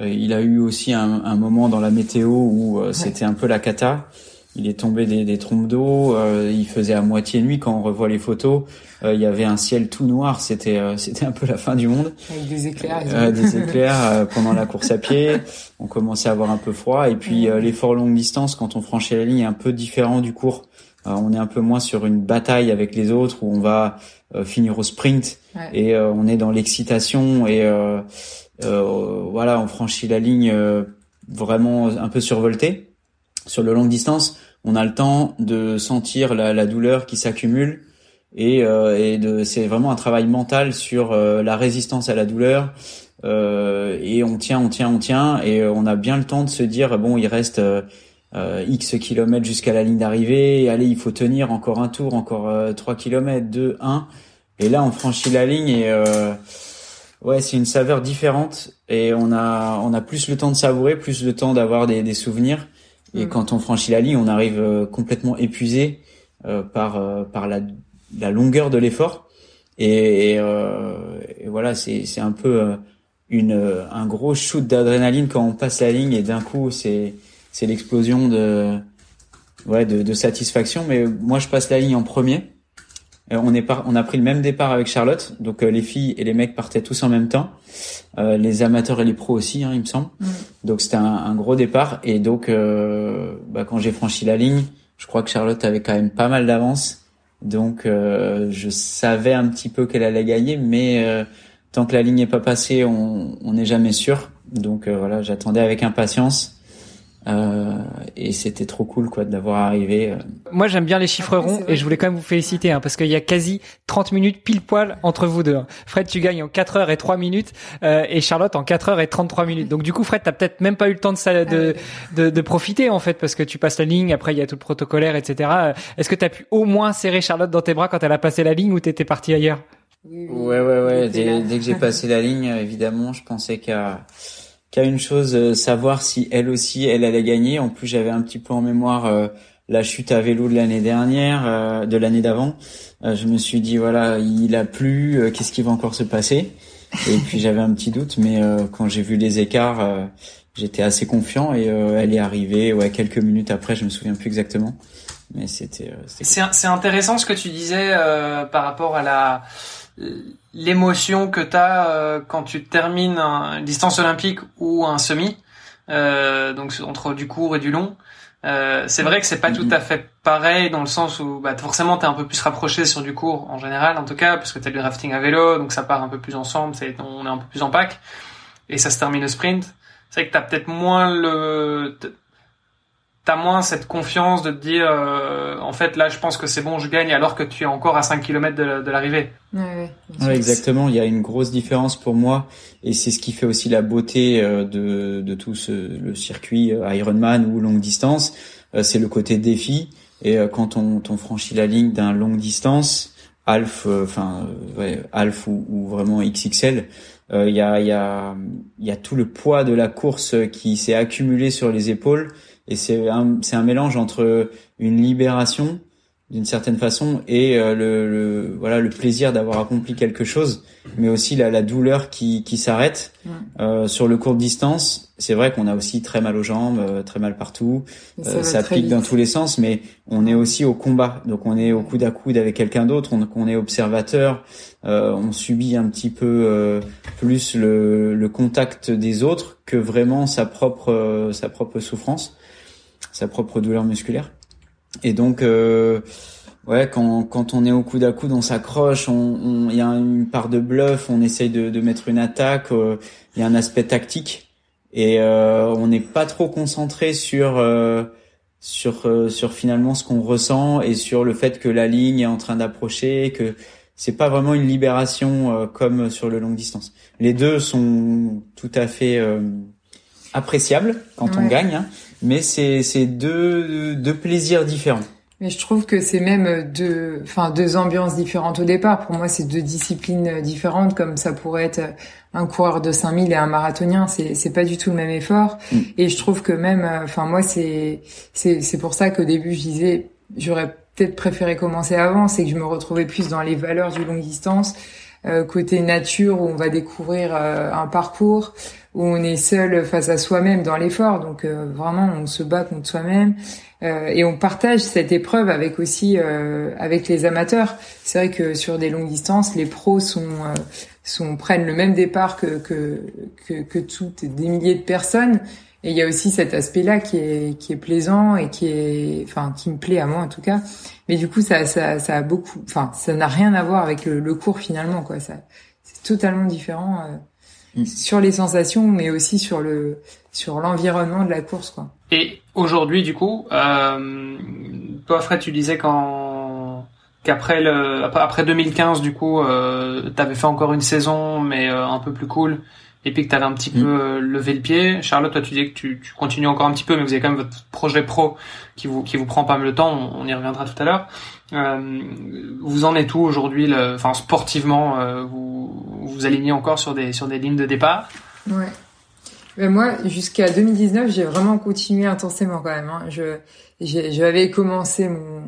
il a eu aussi un, un moment dans la météo où c'était un peu la cata. Il est tombé des, des trompes d'eau. euh, il faisait à moitié nuit quand on revoit les photos. Euh, il y avait un ciel tout noir. C'était euh, c'était un peu la fin du monde. Avec des éclairs. Euh, des éclairs euh, pendant la course à pied. On commençait à avoir un peu froid. Et puis euh, l'effort longue distance, quand on franchit la ligne, est un peu différent du court. Euh, on est un peu moins sur une bataille avec les autres où on va euh, finir au sprint Ouais. et euh, on est dans l'excitation et euh, euh, voilà, on franchit la ligne euh, vraiment un peu survolté. Sur le longue distance, on a le temps de sentir la, la douleur qui s'accumule et, euh, et de c'est vraiment un travail mental sur euh, la résistance à la douleur. Euh, et on tient on tient on tient et euh, on a bien le temps de se dire bon il reste euh, euh, x kilomètres jusqu'à la ligne d'arrivée allez il faut tenir encore un tour encore euh, 3 kilomètres 2 1 et là on franchit la ligne et ouais c'est une saveur différente et on a on a plus le temps de savourer plus le temps d'avoir des, des souvenirs et Mm. quand on franchit la ligne on arrive euh, complètement épuisé euh, par euh, par la la longueur de l'effort. Et, et, euh, et voilà c'est c'est un peu une euh, un gros shoot d'adrénaline quand on passe la ligne et d'un coup c'est c'est l'explosion de ouais de, de satisfaction. Mais moi je passe la ligne en premier on est par, on a pris le même départ avec Charlotte. Donc euh, les filles et les mecs partaient tous en même temps. Euh, les amateurs et les pros aussi hein, il me semble. Mm. donc c'était un, un gros départ. Et donc euh, bah, quand j'ai franchi la ligne je crois que Charlotte avait quand même pas mal d'avance. Donc euh, je savais un petit peu qu'elle allait gagner. Mais euh, tant que la ligne n'est pas passée on on n'est jamais sûr. Donc euh, voilà j'attendais avec impatience euh, et c'était trop cool quoi de l'avoir arrivé euh. Moi, j'aime bien les chiffres Après, c'est ronds et je voulais quand même vous féliciter hein, parce qu'il y a quasi 30 minutes pile poil entre vous deux. hein. Fred, tu gagnes en 4 heures et 3 minutes euh, et Charlotte en 4 heures et 33 minutes. Donc du coup, Fred, t'as peut-être même pas eu le temps de, ça, de, de, de profiter en fait parce que tu passes la ligne, après il y a tout le protocolaire, etc. Est-ce que t'as pu au moins serrer Charlotte dans tes bras quand elle a passé la ligne ou t'étais parti ailleurs? Oui, oui. Ouais, ouais, ouais. Dès, que j'ai passé la (laughs) ligne, évidemment, je pensais qu'à qu'à une chose, euh, savoir si elle aussi, elle allait gagner. En plus, j'avais un petit peu en mémoire euh, la chute à vélo de l'année dernière, euh, de l'année d'avant. Euh, je me suis dit, voilà, il a plu, euh, qu'est-ce qui va encore se passer? Et puis j'avais un petit doute, mais euh, quand j'ai vu les écarts, euh, j'étais assez confiant et elle est arrivée ouais quelques minutes après, je me souviens plus exactement, mais c'était. c'est intéressant ce que tu disais par rapport à la l'émotion que tu as quand tu termines une distance olympique ou un semi, donc entre du court et du long. Euh, c'est vrai que c'est pas tout à fait pareil dans le sens où bah, forcément t'es un peu plus rapproché sur du cours en général en tout cas parce que t'as du rafting à vélo donc ça part un peu plus ensemble, c'est, on est un peu plus en pack et ça se termine au sprint. C'est vrai que t'as peut-être moins le t'as moins cette confiance de te dire euh, en fait là je pense que c'est bon je gagne alors que tu es encore à 5 km de, l'arrivée. Ouais, ouais, exactement. Il y a une grosse différence pour moi et c'est ce qui fait aussi la beauté euh, de, de tout ce, le circuit euh, Ironman ou longue distance. C'est le côté défi. Et quand on, on franchit la ligne d'un longue distance half enfin ouais, half ou, ou, vraiment XXL il y a il y a il y a tout le poids de la course qui s'est accumulé sur les épaules et c'est un, c'est un mélange entre une libération d'une certaine façon et euh, le, le, voilà le plaisir d'avoir accompli quelque chose mais aussi la, la douleur qui, qui s'arrête euh, sur le court distance. C'est vrai qu'on a aussi très mal aux jambes euh, très mal partout. Ça, ça pique dans tous les sens mais on est aussi au combat. Donc on est au coude à coude avec quelqu'un d'autre. On, on est observateur. On subit un petit peu plus le, le contact des autres que vraiment sa propre sa propre souffrance sa propre douleur musculaire. Et donc, euh, ouais, quand, quand on est au coude à coude, on s'accroche, il on, y a une part de bluff, on essaye de, de mettre une attaque, il euh, y a un aspect tactique et euh, on n'est pas trop concentré sur euh, sur euh, sur finalement ce qu'on ressent et sur le fait que la ligne est en train d'approcher, que c'est pas vraiment une libération comme sur le long distance. Les deux sont tout à fait appréciables quand on gagne. Hein mais c'est c'est deux deux plaisirs différents. Mais je trouve que c'est même deux, enfin deux ambiances différentes au départ. Pour moi, c'est deux disciplines différentes, comme ça pourrait être un coureur de 5000 et un marathonien. C'est c'est pas du tout le même effort. Mm. Et je trouve que même, enfin moi, c'est c'est c'est pour ça qu'au début je disais, j'aurais peut-être préféré commencer avant, c'est que je me retrouvais plus dans les valeurs du longue distance, euh, côté nature où on va découvrir euh, un parcours où on est seul face à soi-même dans l'effort. Donc euh, vraiment, on se bat contre soi-même euh, et on partage cette épreuve avec aussi euh, avec les amateurs. C'est vrai que sur des longues distances, les pros sont sont prennent le même départ que que que, que toutes des milliers de personnes. Et il y a aussi cet aspect-là qui est qui est plaisant et qui est enfin qui me plaît à moi en tout cas. Mais du coup ça ça ça a beaucoup enfin ça n'a rien à voir avec le, le cours finalement quoi. Ça c'est totalement différent. Sur les sensations, mais aussi sur le sur l'environnement de la course, quoi. Et aujourd'hui, du coup, euh, toi, Fred, tu disais quand qu'après le après 2015, du coup, euh, t'avais fait encore une saison, mais euh, un peu plus cool, et puis que t'avais un petit mm. peu euh, levé le pied. Charlotte, toi, tu disais que tu, tu, continues encore un petit peu, mais vous avez quand même votre projet pro qui vous qui vous prend pas mal de temps. On, y reviendra tout à l'heure. Euh, vous en êtes où aujourd'hui, enfin sportivement, euh, vous vous alignez encore sur des sur des lignes de départ? Ouais. Ben moi, jusqu'à 2019, j'ai vraiment continué intensément quand même. Hein. Je j'avais commencé mon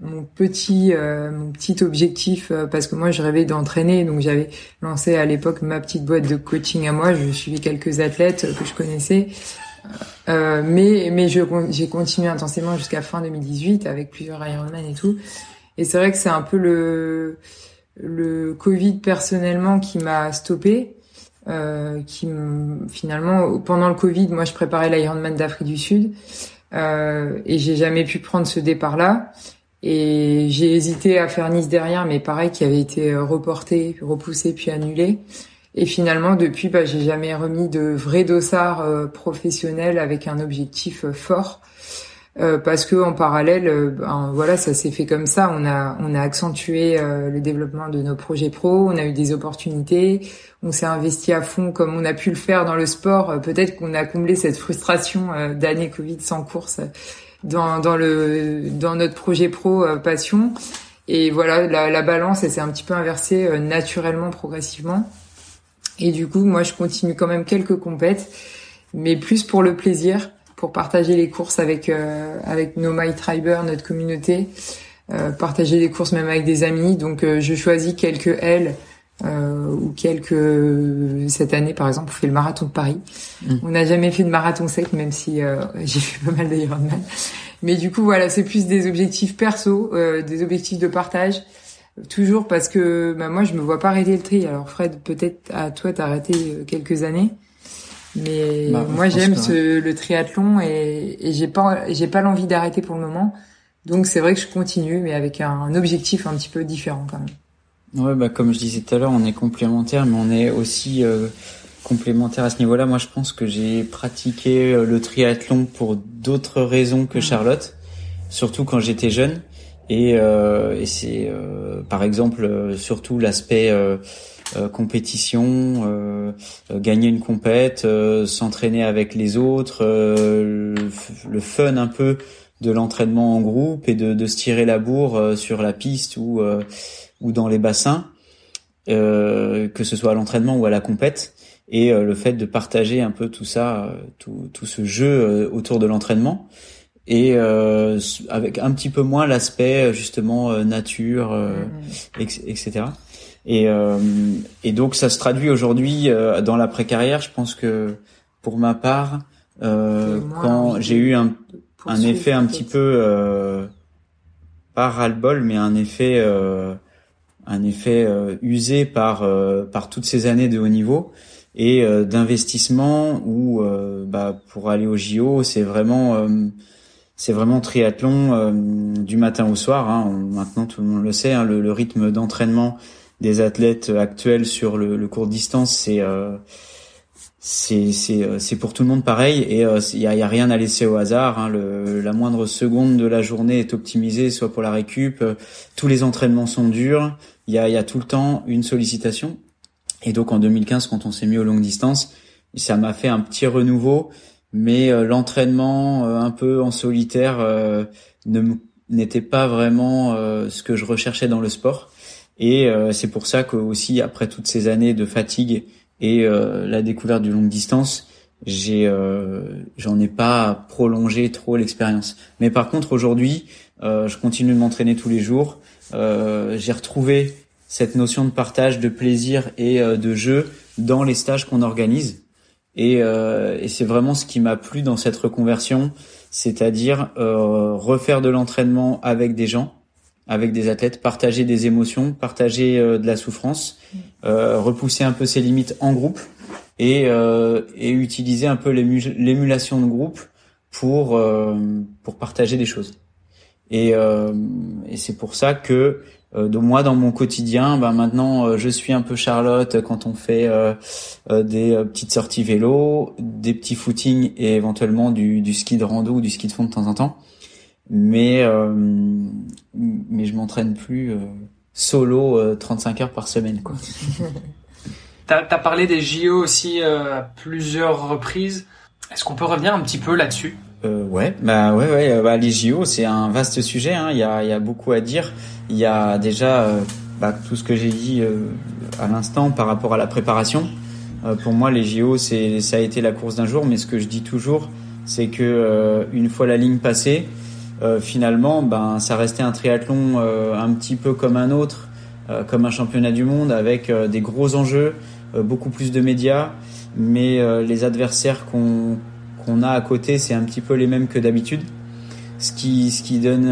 mon petit euh, mon petit objectif euh, parce que moi je rêvais d'entraîner donc j'avais lancé à l'époque ma petite boîte de coaching à moi je suivais quelques athlètes que je connaissais euh, mais mais j'ai continué intensément jusqu'à fin 2018 avec plusieurs Ironman et tout et c'est vrai que c'est un peu le le Covid personnellement qui m'a stoppé. Euh, qui finalement pendant le Covid, moi je préparais l'Ironman d'Afrique du Sud euh, et j'ai jamais pu prendre ce départ-là. Et j'ai hésité à faire Nice derrière, mais pareil, qui avait été reporté, repoussé, puis annulé. Et finalement, depuis, bah, j'ai jamais remis de vrai dossard euh, professionnel avec un objectif euh, fort. Euh, parce que en parallèle, euh, ben, voilà, ça s'est fait comme ça. On a on a accentué euh, le développement de nos projets pro. On a eu des opportunités. On s'est investi à fond comme on a pu le faire dans le sport. Peut-être qu'on a comblé cette frustration d'année Covid sans course dans dans le dans notre projet pro passion. Et voilà, la, la balance, elle s'est un petit peu inversée naturellement, progressivement. Et du coup, moi, je continue quand même quelques compètes, mais plus pour le plaisir pour partager les courses avec euh, avec nos My Triber, notre communauté, euh, partager les courses même avec des amis. Donc euh, je choisis quelques L ou quelques cette année par exemple on fait le marathon de Paris. Mm. On n'a jamais fait de marathon sec même si (laughs) j'ai fait pas mal d'Ironman. Mais du coup voilà c'est plus des objectifs perso, des objectifs de partage. Toujours parce que bah, moi je me vois pas arrêter le tri. Alors Fred peut-être à toi t'as arrêté quelques années. Mais bah, moi j'aime le triathlon et, et j'ai pas j'ai pas l'envie d'arrêter pour le moment. Donc c'est vrai que je continue, mais avec un, objectif un petit peu différent quand même. Ouais, bah comme je disais tout à l'heure, on est complémentaires, mais on est aussi euh, complémentaires à ce niveau-là. Moi, je pense que j'ai pratiqué euh, le triathlon pour d'autres raisons que Charlotte, surtout quand j'étais jeune. Et, euh, et c'est euh, par exemple surtout l'aspect compétition, gagner une compète, s'entraîner avec les autres, le, fun un peu de l'entraînement en groupe et de, de, se tirer la bourre euh, sur la piste ou euh, ou dans les bassins, euh, que ce soit à l'entraînement ou à la compète, et le fait de partager un peu tout ça, tout, tout ce jeu autour de l'entraînement, et avec un petit peu moins l'aspect justement nature, mmh. etc. Et, et donc ça se traduit aujourd'hui dans la précarrière. Je pense que pour ma part, quand j'ai eu un un effet un petit peu euh, pas ras-le-bol, mais un effet euh, un effet euh, usé par euh, par toutes ces années de haut niveau et d'investissement où bah pour aller au JO c'est vraiment c'est vraiment triathlon du matin au soir. Hein. maintenant, tout le monde le sait. Hein, le, le, rythme d'entraînement des athlètes actuels sur le, le court distance, c'est c'est c'est euh, pour tout le monde pareil et il euh, y, a, y, a, rien à laisser au hasard. Hein. Le, la moindre seconde de la journée est optimisée, soit pour la récup. Euh, tous les entraînements sont durs. Il y a, y a tout le temps une sollicitation. Et donc en 2015, quand on s'est mis aux longues distances, ça m'a fait un petit renouveau. Mais l'entraînement un peu en solitaire ne n'était pas vraiment ce que je recherchais dans le sport. Et c'est pour ça que aussi après toutes ces années de fatigue et euh, la découverte du longue distance, j'ai euh, j'en ai pas prolongé trop l'expérience. Mais par contre aujourd'hui, euh, je continue de m'entraîner tous les jours. j'ai retrouvé cette notion de partage, de plaisir et de jeu dans les stages qu'on organise. Et, et c'est vraiment ce qui m'a plu dans cette reconversion, c'est-à-dire refaire de l'entraînement avec des gens avec des athlètes, partager des émotions, partager euh, de la souffrance, euh, repousser un peu ses limites en groupe et, euh, et utiliser un peu l'émulation de groupe pour euh, pour partager des choses. Et, euh, et c'est pour ça que de moi dans mon quotidien, ben maintenant je suis un peu Charlotte quand on fait des petites sorties vélo, des petits footings et éventuellement du, du ski de rando ou du ski de fond de temps en temps mais euh, mais je m'entraîne plus euh, solo 35 euh, heures par semaine quoi. (laughs) T'as as parlé des JO aussi à plusieurs reprises. Est-ce qu'on peut revenir un petit peu là-dessus? Euh, Ouais, bah ouais, ouais. Bah, les JO, c'est un vaste sujet. Hein. Il y a, il y a beaucoup à dire. Il y a déjà bah, tout ce que j'ai dit à l'instant par rapport à la préparation. pour moi, les JO, c'est ça a été la course d'un jour. Mais ce que je dis toujours, c'est que une fois la ligne passée, euh, finalement, ben, ça restait un triathlon euh, un petit peu comme un autre, euh, comme un championnat du monde, avec des gros enjeux, beaucoup plus de médias, mais les adversaires qu'on a à côté, c'est un petit peu les mêmes que d'habitude. Ce qui, ce qui donne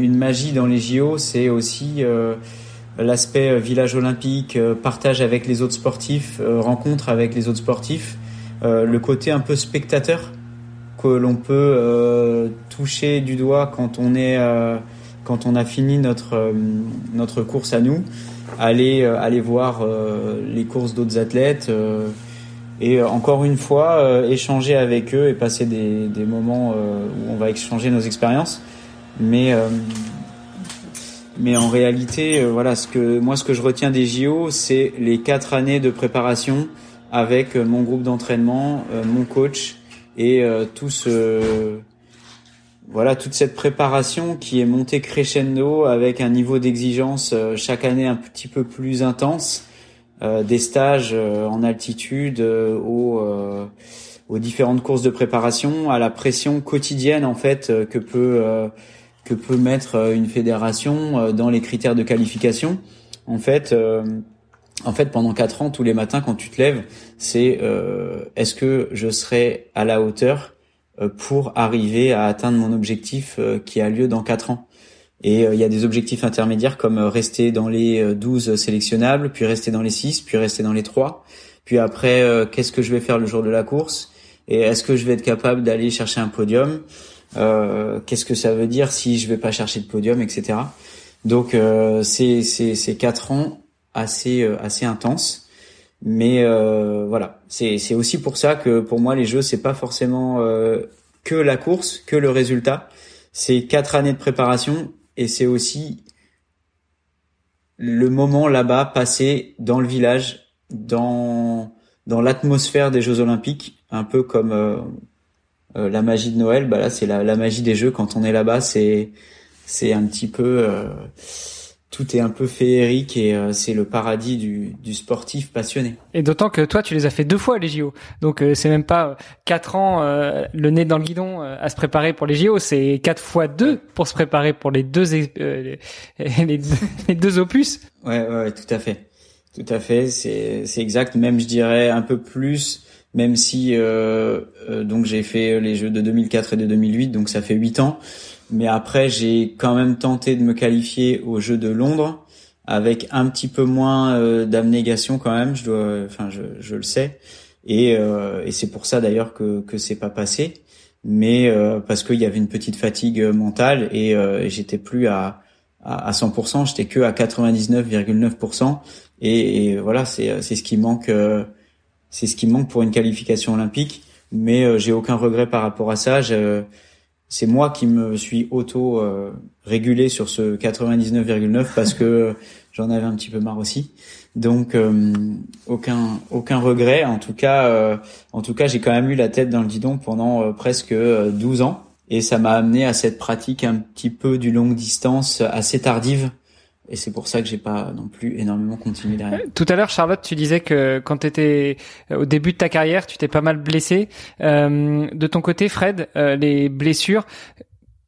une magie dans les JO, c'est aussi l'aspect village olympique, partage avec les autres sportifs, rencontre avec les autres sportifs, le côté un peu spectateur que l'on peut euh, toucher du doigt quand on est euh, quand on a fini notre euh, notre course à nous, aller aller voir les courses d'autres athlètes et encore une fois échanger avec eux et passer des, des moments où on va échanger nos expériences. Mais mais en réalité, voilà, ce que moi, ce que je retiens des JO, c'est les quatre années de préparation avec mon groupe d'entraînement, mon coach et euh, tout ce voilà toute cette préparation qui est montée crescendo avec un niveau d'exigence euh, chaque année un petit peu plus intense, euh, des stages en altitude aux, aux différentes courses de préparation, à la pression quotidienne en fait que peut que peut mettre une fédération dans les critères de qualification. En fait, en fait, pendant quatre ans, tous les matins, quand tu te lèves, c'est euh, est-ce que je serai à la hauteur euh, pour arriver à atteindre mon objectif euh, qui a lieu dans quatre ans? Et il y a des objectifs intermédiaires comme rester dans les 12 sélectionnables, puis rester dans les 6, puis rester dans les 3. Puis après, qu'est-ce que je vais faire le jour de la course? Et est-ce que je vais être capable d'aller chercher un podium? Qu'est-ce que ça veut dire si je vais pas chercher de podium, etc. Donc c'est c'est quatre ans assez euh, assez intense. Mais euh, voilà, c'est c'est aussi pour ça que pour moi les jeux c'est pas forcément euh, que la course, que le résultat. C'est quatre années de préparation et c'est aussi le moment là-bas passé dans le village, dans dans l'atmosphère des Jeux Olympiques, un peu comme euh, la magie de Noël. Bah là, c'est la, la magie des Jeux. Quand on est là-bas, c'est c'est un petit peu tout est un peu féerique et euh, c'est le paradis du, du, sportif passionné. Et d'autant que toi, tu les as fait deux fois les JO. Donc euh, c'est même pas euh, quatre ans le nez dans le guidon à se préparer pour les JO, c'est quatre fois deux pour se préparer pour les deux les, (laughs) les, deux, opus. Ouais, ouais, tout à fait, tout à fait. C'est c'est exact. Même je dirais un peu plus. Même si donc j'ai fait les Jeux de 2004 et de 2008, donc ça fait huit ans. Mais après, j'ai quand même tenté de me qualifier aux Jeux de Londres avec un petit peu moins euh, d'abnégation quand même. Je dois, enfin, je, je le sais. Et, euh, et c'est pour ça d'ailleurs que que c'est pas passé. Mais euh, parce qu'il y avait une petite fatigue mentale et j'étais plus à à, 100%, j'étais que à 99,9%. Et, et voilà, c'est c'est ce qui manque, c'est ce qui manque pour une qualification olympique. Mais j'ai aucun regret par rapport à ça. Je, c'est moi qui me suis auto euh, régulé sur ce 99,9 parce que (laughs) j'en avais un petit peu marre aussi. Donc euh, aucun aucun regret. En tout cas, euh, en tout cas, j'ai quand même eu la tête dans le guidon pendant presque 12 ans et ça m'a amené à cette pratique un petit peu du longue distance assez tardive et c'est pour ça que j'ai pas non plus énormément continué derrière. Tout à l'heure, Charlotte, tu disais que quand tu étais euh, au début de ta carrière, tu t'es pas mal blessé. Euh, de ton côté, Fred, euh, les blessures,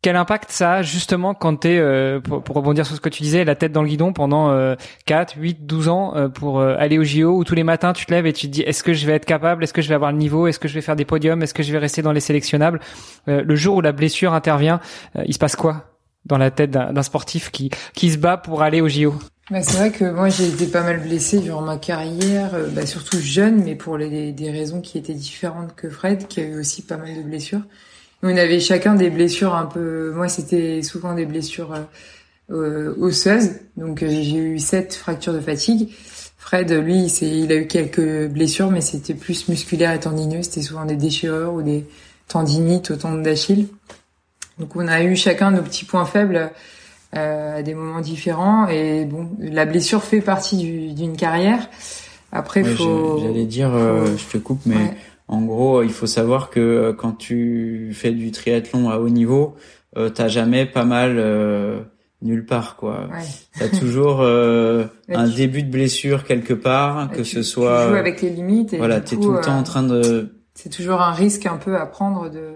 quel impact ça a justement quand tu es, pour, rebondir sur ce que tu disais, la tête dans le guidon pendant euh, 4, 8, 12 ans pour aller au JO où tous les matins tu te lèves et tu te dis est-ce que je vais être capable, est-ce que je vais avoir le niveau, est-ce que je vais faire des podiums, est-ce que je vais rester dans les sélectionnables? Le jour où la blessure intervient, il se passe quoi? Dans la tête d'un sportif qui, qui se bat pour aller au JO bah, c'est vrai que moi j'ai été pas mal blessée durant ma carrière, euh, bah, surtout jeune, mais pour les, des raisons qui étaient différentes que Fred, qui a eu aussi pas mal de blessures. On avait chacun des blessures un peu. Moi c'était souvent des blessures euh, euh osseuses, donc euh, j'ai eu sept fractures de fatigue. Fred, lui, il a eu quelques blessures, mais c'était plus musculaire et tendineux. C'était souvent des déchirures ou des tendinites au tendon d'Achille. Donc on a eu chacun nos petits points faibles euh, à des moments différents. Et bon, la blessure fait partie d'une carrière. Après, faut. J'allais dire, euh, je te coupe, mais en gros, il faut savoir que euh, quand tu fais du triathlon à haut niveau, euh, t'as jamais pas mal nulle part, quoi. Ouais. T'as toujours (laughs) un début de blessure quelque part, que ce soit. Tu joues avec les limites. Et voilà, t'es tout le temps en train de. C'est toujours un risque un peu à prendre de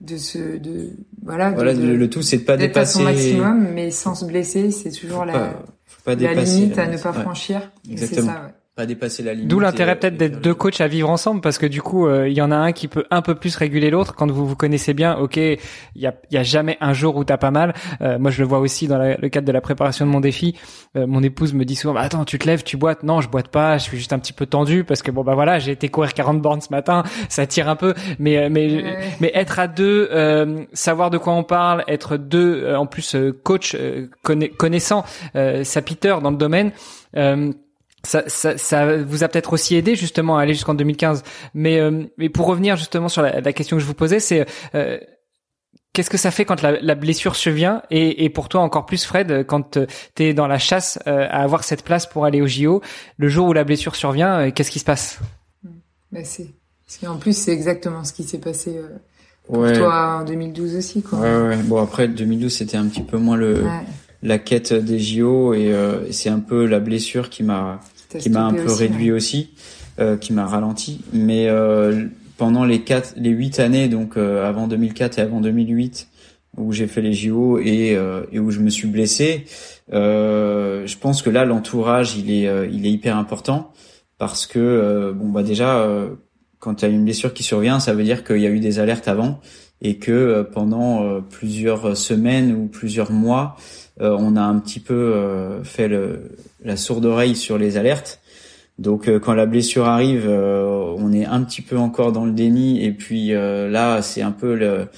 de se de voilà, voilà le, tout c'est de pas dépasser à son maximum mais sans se blesser c'est toujours la, pas la limite à ne pas franchir exactement. ça, ouais pas dépasser la limite. D'où l'intérêt peut-être d'être deux coachs à vivre ensemble parce que du coup euh, il y en a un qui peut un peu plus réguler l'autre quand vous vous connaissez bien. Ok, il y a, y a jamais un jour où t'as pas mal. Euh, moi je le vois aussi dans le cadre de la préparation de mon défi. Euh, mon épouse me dit souvent bah, attends tu te lèves tu boites non je boite pas je suis juste un petit peu tendu parce que bon bah voilà j'ai été courir 40 bornes ce matin ça tire un peu mais mais mais être à deux savoir de quoi on parle être deux en plus coach connaissant sa Peter dans le domaine ça, ça, ça, vous a peut-être aussi aidé justement à aller jusqu'en 2015. Mais, euh, mais pour revenir justement sur la, la, question que je vous posais, c'est euh, qu'est-ce que ça fait quand la, la blessure survient? Et, et, pour toi encore plus Fred, quand tu es dans la chasse euh, à avoir cette place pour aller au JO, le jour où la blessure survient, euh, qu'est-ce qui se passe? Bah c'est, en plus c'est exactement ce qui s'est passé pour toi en 2012 aussi. Quoi. Ouais, ouais. Bon après 2012 c'était un petit peu moins le... la quête des JO et c'est un peu la blessure qui m'a qui m'a un peu réduit aussi, euh, qui m'a ralenti. Mais euh, pendant les quatre, les huit années, donc euh, avant 2004 et avant 2008, où j'ai fait les JO et, et où je me suis blessé, je pense que là l'entourage il est il est hyper important parce que bon bah déjà quand tu as une blessure qui survient, ça veut dire qu'il y a eu des alertes avant et que pendant plusieurs semaines ou plusieurs mois, on a un petit peu fait le, la sourde oreille sur les alertes donc euh, quand la blessure arrive, euh, on est un petit peu encore dans le déni et puis euh, là c'est un peu le,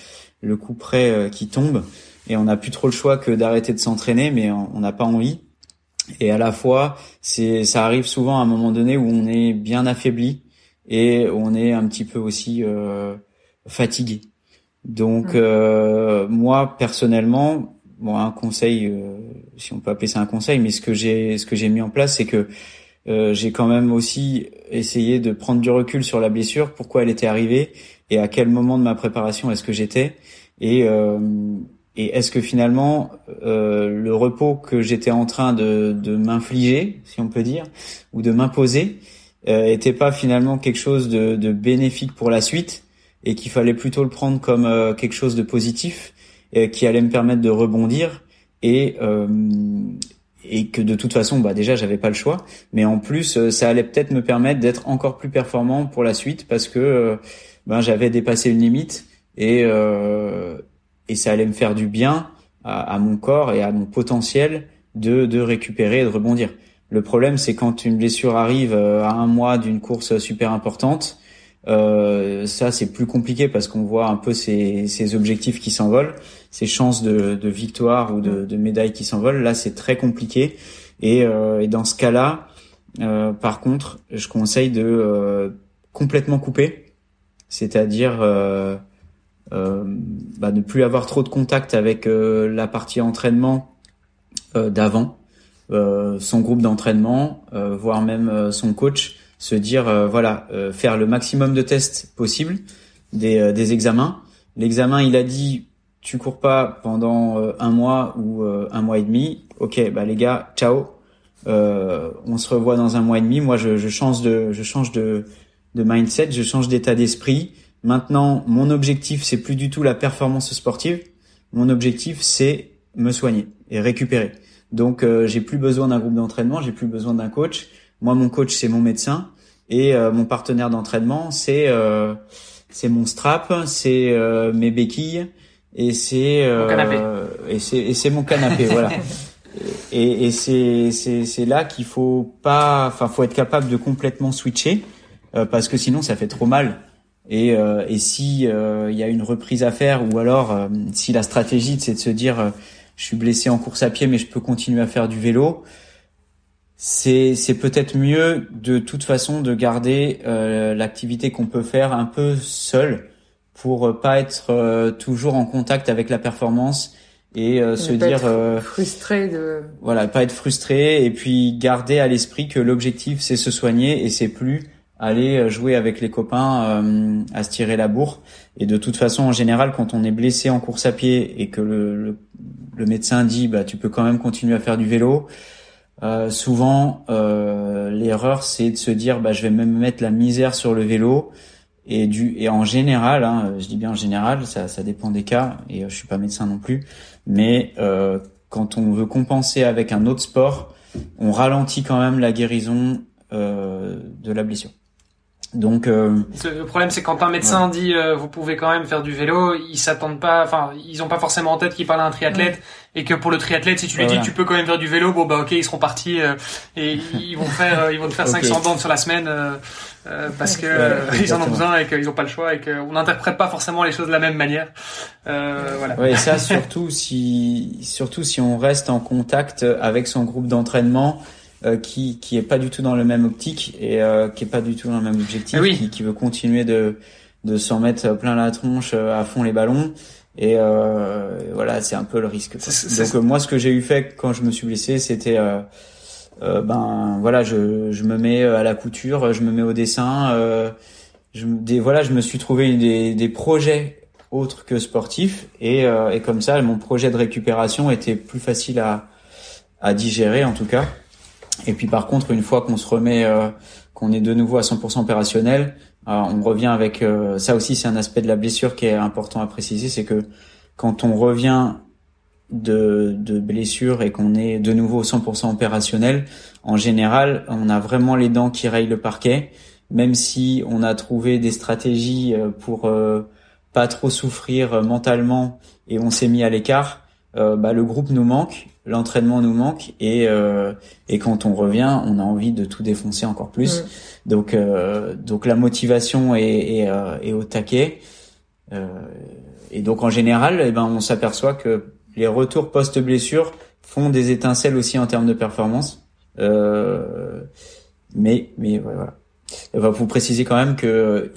le coup près qui tombe et on n'a plus trop le choix que d'arrêter de s'entraîner, mais on n'a pas envie. Et à la fois, c'est ça arrive souvent à un moment donné où on est bien affaibli et on est un petit peu aussi fatigué. Donc moi personnellement, bon un conseil, si on peut appeler ça un conseil, mais ce que j'ai ce que j'ai mis en place, c'est que euh, j'ai quand même aussi essayé de prendre du recul sur la blessure, pourquoi elle était arrivée et à quel moment de ma préparation est-ce que j'étais. Et, euh, et est-ce que finalement euh, le repos que j'étais en train de, de m'infliger, si on peut dire, ou de m'imposer, euh, était pas finalement quelque chose de, de bénéfique pour la suite et qu'il fallait plutôt le prendre comme euh, quelque chose de positif qui allait me permettre de rebondir et et que de toute façon, bah déjà, j'avais pas le choix. Mais en plus, euh, ça allait peut-être me permettre d'être encore plus performant pour la suite parce que euh, ben j'avais dépassé une limite et euh, et ça allait me faire du bien à, mon corps et à mon potentiel de de récupérer et de rebondir. Le problème, c'est quand une blessure arrive à un mois d'une course super importante. Euh, ça, c'est plus compliqué parce qu'on voit un peu ces, ces objectifs qui s'envolent ces chances de, de victoire ou de, de médaille qui s'envolent. Là, c'est très compliqué. Et, euh, et dans ce cas-là, euh, par contre, je conseille de euh, complètement couper, c'est-à-dire euh, bah, ne plus avoir trop de contact avec la partie entraînement d'avant, son groupe d'entraînement, voire même son coach, se dire voilà, faire le maximum de tests possible, des, des examens. L'examen, il a dit tu cours pas pendant euh, un mois ou euh, un mois et demi, ok, bah les gars, ciao. Euh, on se revoit dans un mois et demi. Moi, je, je change de, je change de, de mindset, je change d'état d'esprit. Maintenant, mon objectif, c'est plus du tout la performance sportive. Mon objectif, c'est me soigner et récupérer. Donc, j'ai plus besoin d'un groupe d'entraînement, j'ai plus besoin d'un coach. Moi, mon coach, c'est mon médecin et mon partenaire d'entraînement, c'est c'est mon strap, c'est mes béquilles, et c'est euh, et c'est et c'est mon canapé voilà. (laughs) Et, et c'est c'est c'est là qu'il faut pas enfin faut être capable de complètement switcher euh, parce que sinon ça fait trop mal. Et euh, et si il y a une reprise à faire ou alors si la stratégie c'est de se dire je suis blessé en course à pied mais je peux continuer à faire du vélo c'est c'est peut-être mieux de toute façon de garder l'activité qu'on peut faire un peu seul pour euh, pas être euh, toujours en contact avec la performance et euh, se dire frustré de voilà pas être frustré et puis garder à l'esprit que l'objectif c'est se soigner et c'est plus aller jouer avec les copains à se tirer la bourre. Et de toute façon en général quand on est blessé en course à pied et que le, le, médecin dit bah tu peux quand même continuer à faire du vélo euh, souvent l'erreur c'est de se dire bah je vais même mettre la misère sur le vélo et du et en général, hein, je dis bien en général, ça, ça dépend des cas. Et euh, je suis pas médecin non plus, mais euh, quand on veut compenser avec un autre sport, on ralentit quand même la guérison euh, de la blessure. Donc euh, le problème c'est quand un médecin dit euh, vous pouvez quand même faire du vélo, ils s'attendent pas, enfin ils ont pas forcément en tête qu'il parle à un triathlète et que pour le triathlète si tu lui dis tu peux quand même faire du vélo, bon bah ok ils seront partis euh, et (laughs) ils vont faire ils vont te faire 500 bandes sur la semaine parce que ils en ont besoin et qu'ils ont pas le choix et qu'on n'interprète pas forcément les choses de la même manière. voilà. Ouais ça surtout si surtout si on reste en contact avec son groupe d'entraînement euh, qui qui est pas du tout dans le même optique et euh, qui est pas du tout dans le même objectif, ah qui, qui veut continuer de de s'en mettre plein la tronche euh, à fond les ballons et euh, voilà c'est un peu le risque. Donc moi ce que j'ai eu fait quand je me suis blessé c'était ben voilà je je me mets à la couture, je me mets au dessin, je des voilà je me suis trouvé des des projets autres que sportifs et et comme ça mon projet de récupération était plus facile à à digérer en tout cas. Et puis par contre, une fois qu'on se remet, euh, qu'on est de nouveau à 100% opérationnel, euh, on revient avec euh, ça aussi, c'est un aspect de la blessure qui est important à préciser, c'est que quand on revient de, de blessure et qu'on est de nouveau 100% opérationnel, en général, on a vraiment les dents qui rayent le parquet, même si on a trouvé des stratégies euh, pour euh, pas trop souffrir mentalement et on s'est mis à l'écart. Euh, bah, le groupe nous manque, l'entraînement nous manque et et quand on revient, on a envie de tout défoncer encore plus. Donc donc la motivation est est, est au taquet. et donc en général, eh ben on s'aperçoit que les retours post-blessure font des étincelles aussi en termes de performance. Euh, mais mais voilà. Il va vous préciser quand même que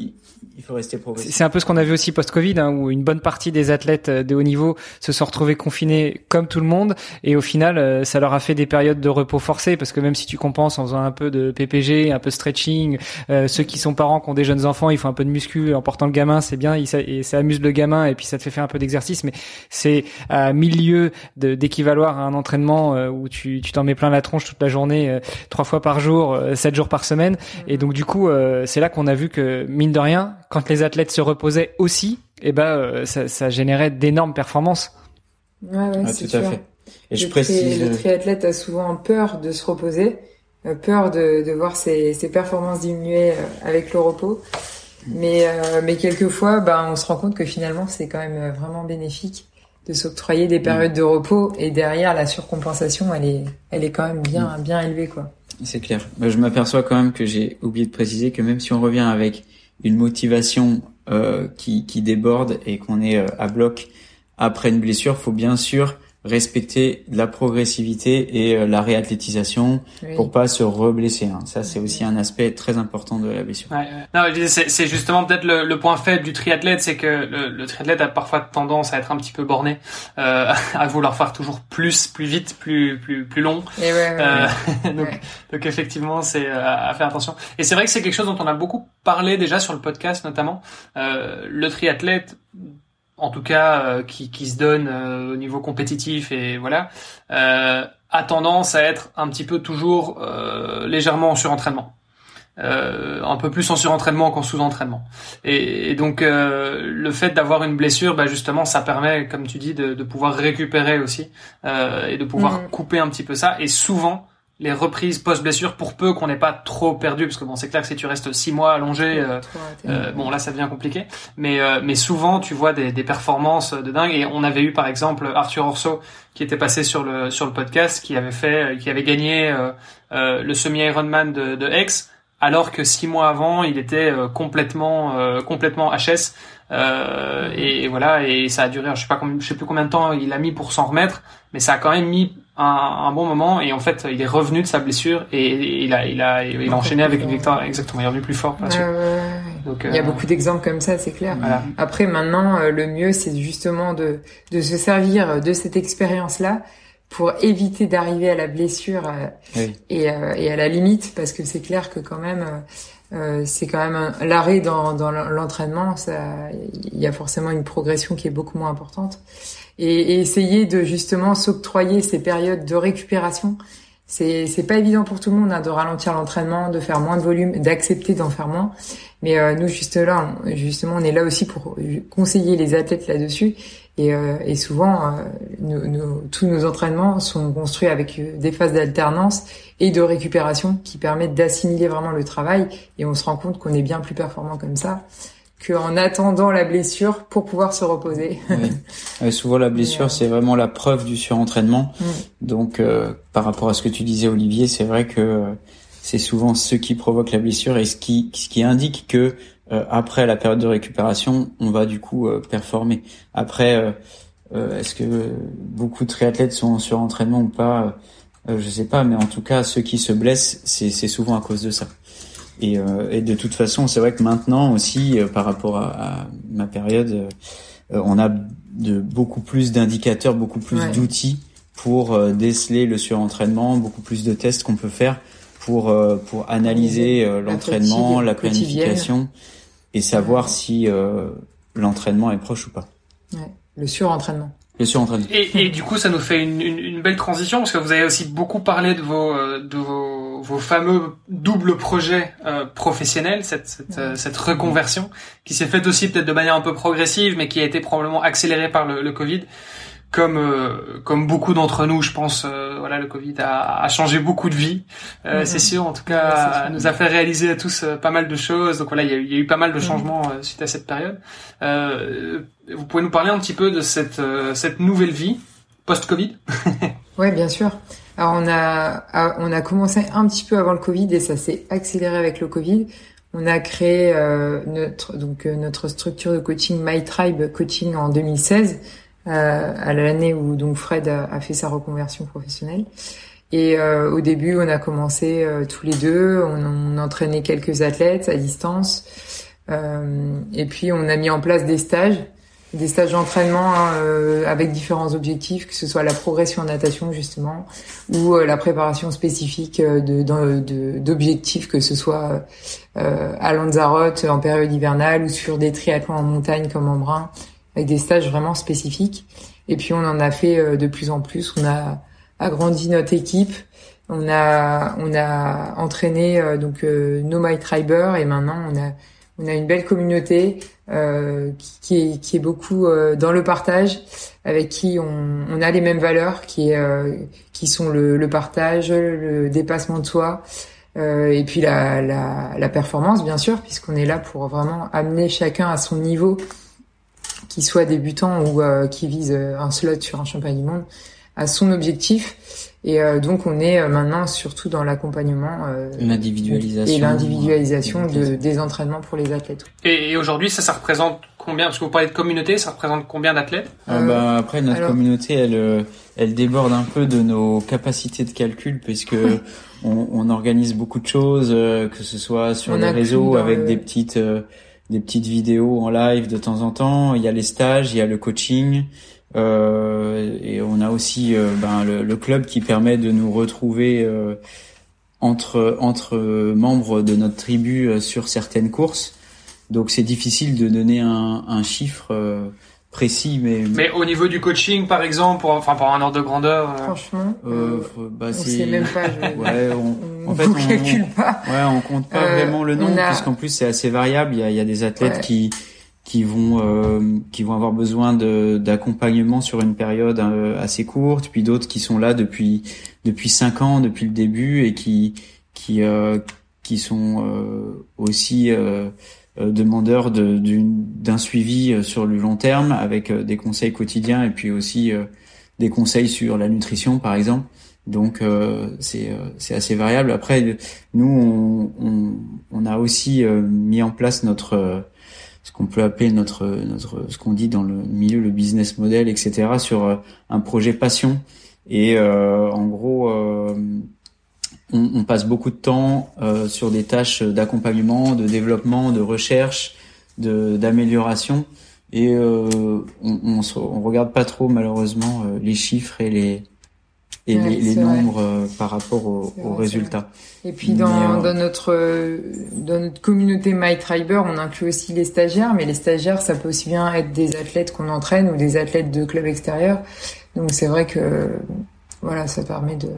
il faut rester progressif. C'est un peu ce qu'on a vu aussi post-Covid, hein, où une bonne partie des athlètes euh, de haut niveau se sont retrouvés confinés comme tout le monde, et au final, euh, ça leur a fait des périodes de repos forcés, parce que même si tu compenses en faisant un peu de PPG, un peu de stretching, euh, ceux qui sont parents, qui ont des jeunes enfants, ils font un peu de muscu en portant le gamin, c'est bien, et ça amuse le gamin, et puis ça te fait faire un peu d'exercice, mais c'est à milieu d'équivaloir à un entraînement où tu t'en mets plein la tronche toute la journée, trois fois par jour, sept jours par semaine, et donc du coup, c'est là qu'on a vu que mine de rien, quand les athlètes se reposaient aussi, eh ben, euh, ça, ça générait d'énormes performances. Ouais, ouais, c'est tout à fait. Et le je précise. le triathlète a souvent peur de se reposer, euh, peur de, de voir ses, ses, performances diminuer euh, avec le repos. Mais, mais quelquefois, ben, on se rend compte que finalement, c'est quand même vraiment bénéfique de s'octroyer des périodes de repos et derrière la surcompensation, elle est, elle est quand même bien, bien élevée, quoi. C'est clair. Je m'aperçois quand même que j'ai oublié de préciser que même si on revient avec une motivation euh, qui, qui déborde et qu'on est euh, à bloc après une blessure, faut bien sûr respecter la progressivité et euh, la réathlétisation pour pas se reblesser. Hein. Ça, c'est aussi un aspect très important de la blessure. Ouais, Non, c'est justement peut-être le, le, point faible du triathlète, c'est que le, le, triathlète a parfois tendance à être un petit peu borné, euh, (laughs) à vouloir faire toujours plus, plus vite, plus plus plus long. euh, (laughs) donc, donc effectivement, c'est euh, à faire attention. Et c'est vrai que c'est quelque chose dont on a beaucoup parlé déjà sur le podcast, notamment euh, le triathlète en tout cas euh, qui, qui, se donne euh, au niveau compétitif et voilà, euh, a tendance à être un petit peu toujours légèrement en surentraînement. un peu plus en surentraînement qu'en sous-entraînement. Et, donc le fait d'avoir une blessure, bah, justement, ça permet, comme tu dis, de, de pouvoir récupérer aussi et de pouvoir mmh. couper un petit peu ça. Et souvent, les reprises post-blessure pour peu qu'on n'ait pas trop perdu parce que bon c'est clair que si tu restes six mois allongé euh, euh, bon là ça devient compliqué. Mais euh, mais souvent tu vois des, des, performances de dingue. Et on avait eu par exemple Arthur Orso qui était passé sur le sur le podcast qui avait fait qui avait gagné le semi Ironman de, de Aix alors que six mois avant il était complètement complètement HS et, voilà et ça a duré je sais pas je sais plus combien de temps il a mis pour s'en remettre mais ça a quand même mis un, un, bon moment et en fait il est revenu de sa blessure et, il a il a il a enchaîné avec une victoire exactement. Il est revenu plus fort Donc, il y a euh, beaucoup d'exemples comme ça c'est clair. après maintenant euh, le mieux c'est justement de de se servir de cette expérience là pour éviter d'arriver à la blessure euh, et, et à la limite parce que c'est clair que quand même euh, c'est quand même l'arrêt dans, dans l'entraînement, il y a forcément une progression qui est beaucoup moins importante. Et, et essayer de justement s'octroyer ces périodes de récupération, c'est c'est pas évident pour tout le monde hein, de ralentir l'entraînement, de faire moins de volume, d'accepter d'en faire moins. Mais euh, nous juste là, justement, on est là aussi pour conseiller les athlètes là-dessus et, euh, et souvent, euh, nos, tous nos entraînements sont construits avec euh, des phases d'alternance et de récupération qui permettent d'assimiler vraiment le travail. Et on se rend compte qu'on est bien plus performant comme ça qu'en attendant la blessure pour pouvoir se reposer. Oui. souvent, la blessure, c'est vraiment la preuve du surentraînement. Mm. Donc, par rapport à ce que tu disais, Olivier, c'est vrai que c'est souvent ce qui provoque la blessure et ce qui, ce qui indique que euh, après la période de récupération, on va du coup euh, performer. Après, euh, est-ce que beaucoup de triathlètes sont en surentraînement ou pas Je sais pas, mais en tout cas, ceux qui se blessent, c'est souvent à cause de ça. Et, et de toute façon, c'est vrai que maintenant aussi, par rapport à, à ma période, on a de beaucoup plus d'indicateurs, beaucoup plus d'outils pour déceler le surentraînement, beaucoup plus de tests qu'on peut faire pour pour analyser l'entraînement, la planification et savoir si euh, l'entraînement est proche ou pas. Ouais, le surentraînement. Le surentraînement. Et, et du coup, ça nous fait une, une, une, belle transition parce que vous avez aussi beaucoup parlé de vos euh, de vos, vos fameux doubles projets euh, professionnels, cette, cette, euh, cette, reconversion, qui s'est faite aussi peut-être de manière un peu progressive, mais qui a été probablement accélérée par le, le Covid. Comme euh, comme beaucoup d'entre nous, je pense, voilà, le Covid a, a, changé beaucoup de vies, mm-hmm. c'est sûr. En tout cas, nous a fait réaliser à tous pas mal de choses. Donc voilà, il y a, il y a eu pas mal de changements suite à cette période. Vous pouvez nous parler un petit peu de cette cette nouvelle vie post-Covid? (laughs) Ouais, bien sûr. Alors on a on a commencé un petit peu avant le Covid et ça s'est accéléré avec le Covid. On a créé euh, notre donc euh, notre structure de coaching My Tribe Coaching en 2016 euh, à l'année où donc Fred a, fait sa reconversion professionnelle. Et euh, au début, on a commencé tous les deux, on, on, entraînait quelques athlètes à distance, et puis on a mis en place des stages des stages d'entraînement hein, euh, avec différents objectifs, que ce soit la progression en natation justement ou euh, la préparation spécifique euh, de, d'objectifs, que ce soit à Lanzarote en période hivernale ou sur des triathlons en montagne comme en brun, avec des stages vraiment spécifiques. Et puis on en a fait de plus en plus. On a agrandi notre équipe. On a on a entraîné donc No My Triber et maintenant on a on a une belle communauté euh, qui, est, qui est beaucoup euh, dans le partage, avec qui on, on a les mêmes valeurs, qui, euh, qui sont le, le, partage, le dépassement de soi, euh, et puis la, la, la, performance, bien sûr, puisqu'on est là pour vraiment amener chacun à son niveau, qu'il soit débutant ou euh, qui vise un slot sur un championnat du monde, à son objectif. Et euh, donc on est euh, maintenant surtout dans l'accompagnement euh, l'individualisation et l'individualisation de, des entraînements pour les athlètes. Et, aujourd'hui ça ça représente combien? Parce que vous parlez de communauté, ça représente combien d'athlètes? Ah, bah, après notre communauté elle elle déborde un peu de nos capacités de calcul puisque (laughs) on, on, organise beaucoup de choses que ce soit sur les réseaux avec des petites des petites vidéos en live de temps en temps, il y a les stages, il y a le coaching euh, et on a aussi euh, ben, le, le, club qui permet de nous retrouver euh, entre entre membres de notre tribu sur certaines courses. Donc c'est difficile de donner un, un chiffre précis, mais mais au niveau du coaching, par exemple, pour, enfin pour un ordre de grandeur. Franchement, euh, bah, on sait même pas. ouais, on, en fait, on calcule pas. Ouais, on compte pas vraiment le nombre, puisqu'en plus c'est assez variable. Il y a, il y a des athlètes qui qui vont euh, qui vont avoir besoin d'accompagnement sur une période euh, assez courte, puis d'autres qui sont là depuis depuis cinq ans, depuis le début et qui qui euh, qui sont aussi demandeurs d'un suivi sur le long terme avec des conseils quotidiens et puis aussi des conseils sur la nutrition par exemple. Donc c'est c'est assez variable. Après nous on, on, on a aussi mis en place notre ce qu'on peut appeler notre notre ce qu'on dit dans le milieu le business model etc sur euh, un projet passion. Et euh, en gros euh, on, on, passe beaucoup de temps euh, sur des tâches d'accompagnement de développement de recherche de d'amélioration. Et on, on, on regarde pas trop malheureusement les chiffres et les et les, nombres euh, par rapport aux résultats. Et puis dans, euh, dans notre dans notre communauté MyTriber, on inclut aussi les stagiaires, mais les stagiaires, ça peut aussi bien être des athlètes qu'on entraîne ou des athlètes de clubs extérieurs. Donc c'est vrai que voilà, ça permet de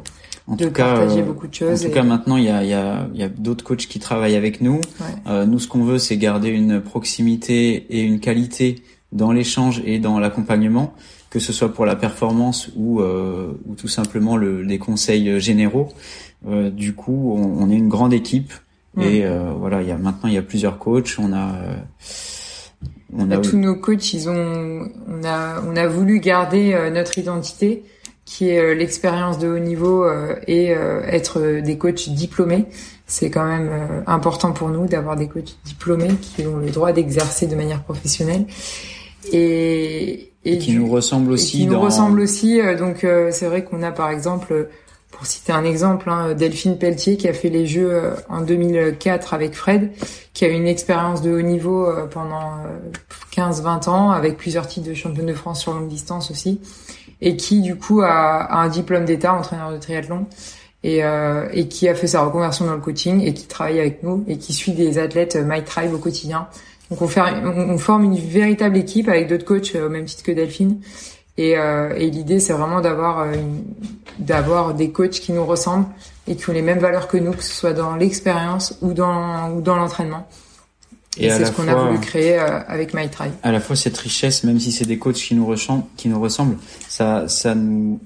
en de tout partager cas, beaucoup de choses. En tout cas, maintenant, il y a, il y a, il y a d'autres coachs qui travaillent avec nous. Euh, nous, ce qu'on veut, c'est garder une proximité et une qualité dans l'échange et dans l'accompagnement que ce soit pour la performance ou, euh, ou tout simplement le, les conseils généraux. Euh, du coup, on, on, est une grande équipe et euh, voilà, il y a maintenant il y a plusieurs coachs. On a euh, on a tous nos coachs, ils ont on a on a voulu garder euh, notre identité qui est l'expérience de haut niveau et être des coachs diplômés. C'est quand même important pour nous d'avoir des coachs diplômés qui ont le droit d'exercer de manière professionnelle. Et, et, qui nous ressemble aussi. qui nous ressemble aussi. Euh, donc euh, c'est vrai qu'on a par exemple, euh, pour citer un exemple, hein, Delphine Pelletier qui a fait les Jeux en 2004 avec Fred, qui a eu une expérience de haut niveau pendant 15-20 ans avec plusieurs titres de championne de France sur longue distance aussi, et qui du coup a, a un diplôme d'état entraîneur de triathlon. Et, euh, et, qui a fait sa reconversion dans le coaching et qui travaille avec nous et qui suit des athlètes My Tribe au quotidien donc on, fait, on, forme une véritable équipe avec d'autres coachs euh, au même titre que Delphine. Et, euh, et l'idée c'est vraiment d'avoir euh, d'avoir des coachs qui nous ressemblent et qui ont les mêmes valeurs que nous, que ce soit dans l'expérience ou dans ou dans l'entraînement. Et, c'est ce qu'on a voulu créer euh, avec MyTry. À la fois cette richesse, même si c'est des coachs qui nous ressemblent, qui nous ressemblent, ça ça nous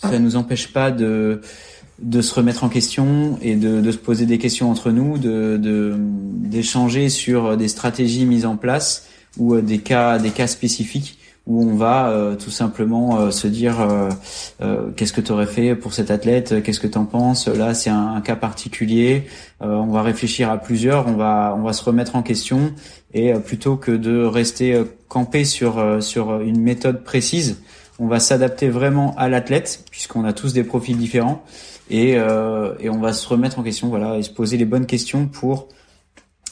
ça ah. nous empêche pas de de se remettre en question et de, de se poser des questions entre nous, de d'échanger sur des stratégies mises en place ou euh, des cas des cas spécifiques où on va euh, tout simplement euh, se dire qu'est-ce que tu aurais fait pour cet athlète, qu'est-ce que tu en penses, là c'est un, cas particulier, on va réfléchir à plusieurs, on va on va se remettre en question et plutôt que de rester campé sur sur une méthode précise, on va s'adapter vraiment à l'athlète puisqu'on a tous des profils différents et, euh, et on va se remettre en question, voilà, et se poser les bonnes questions pour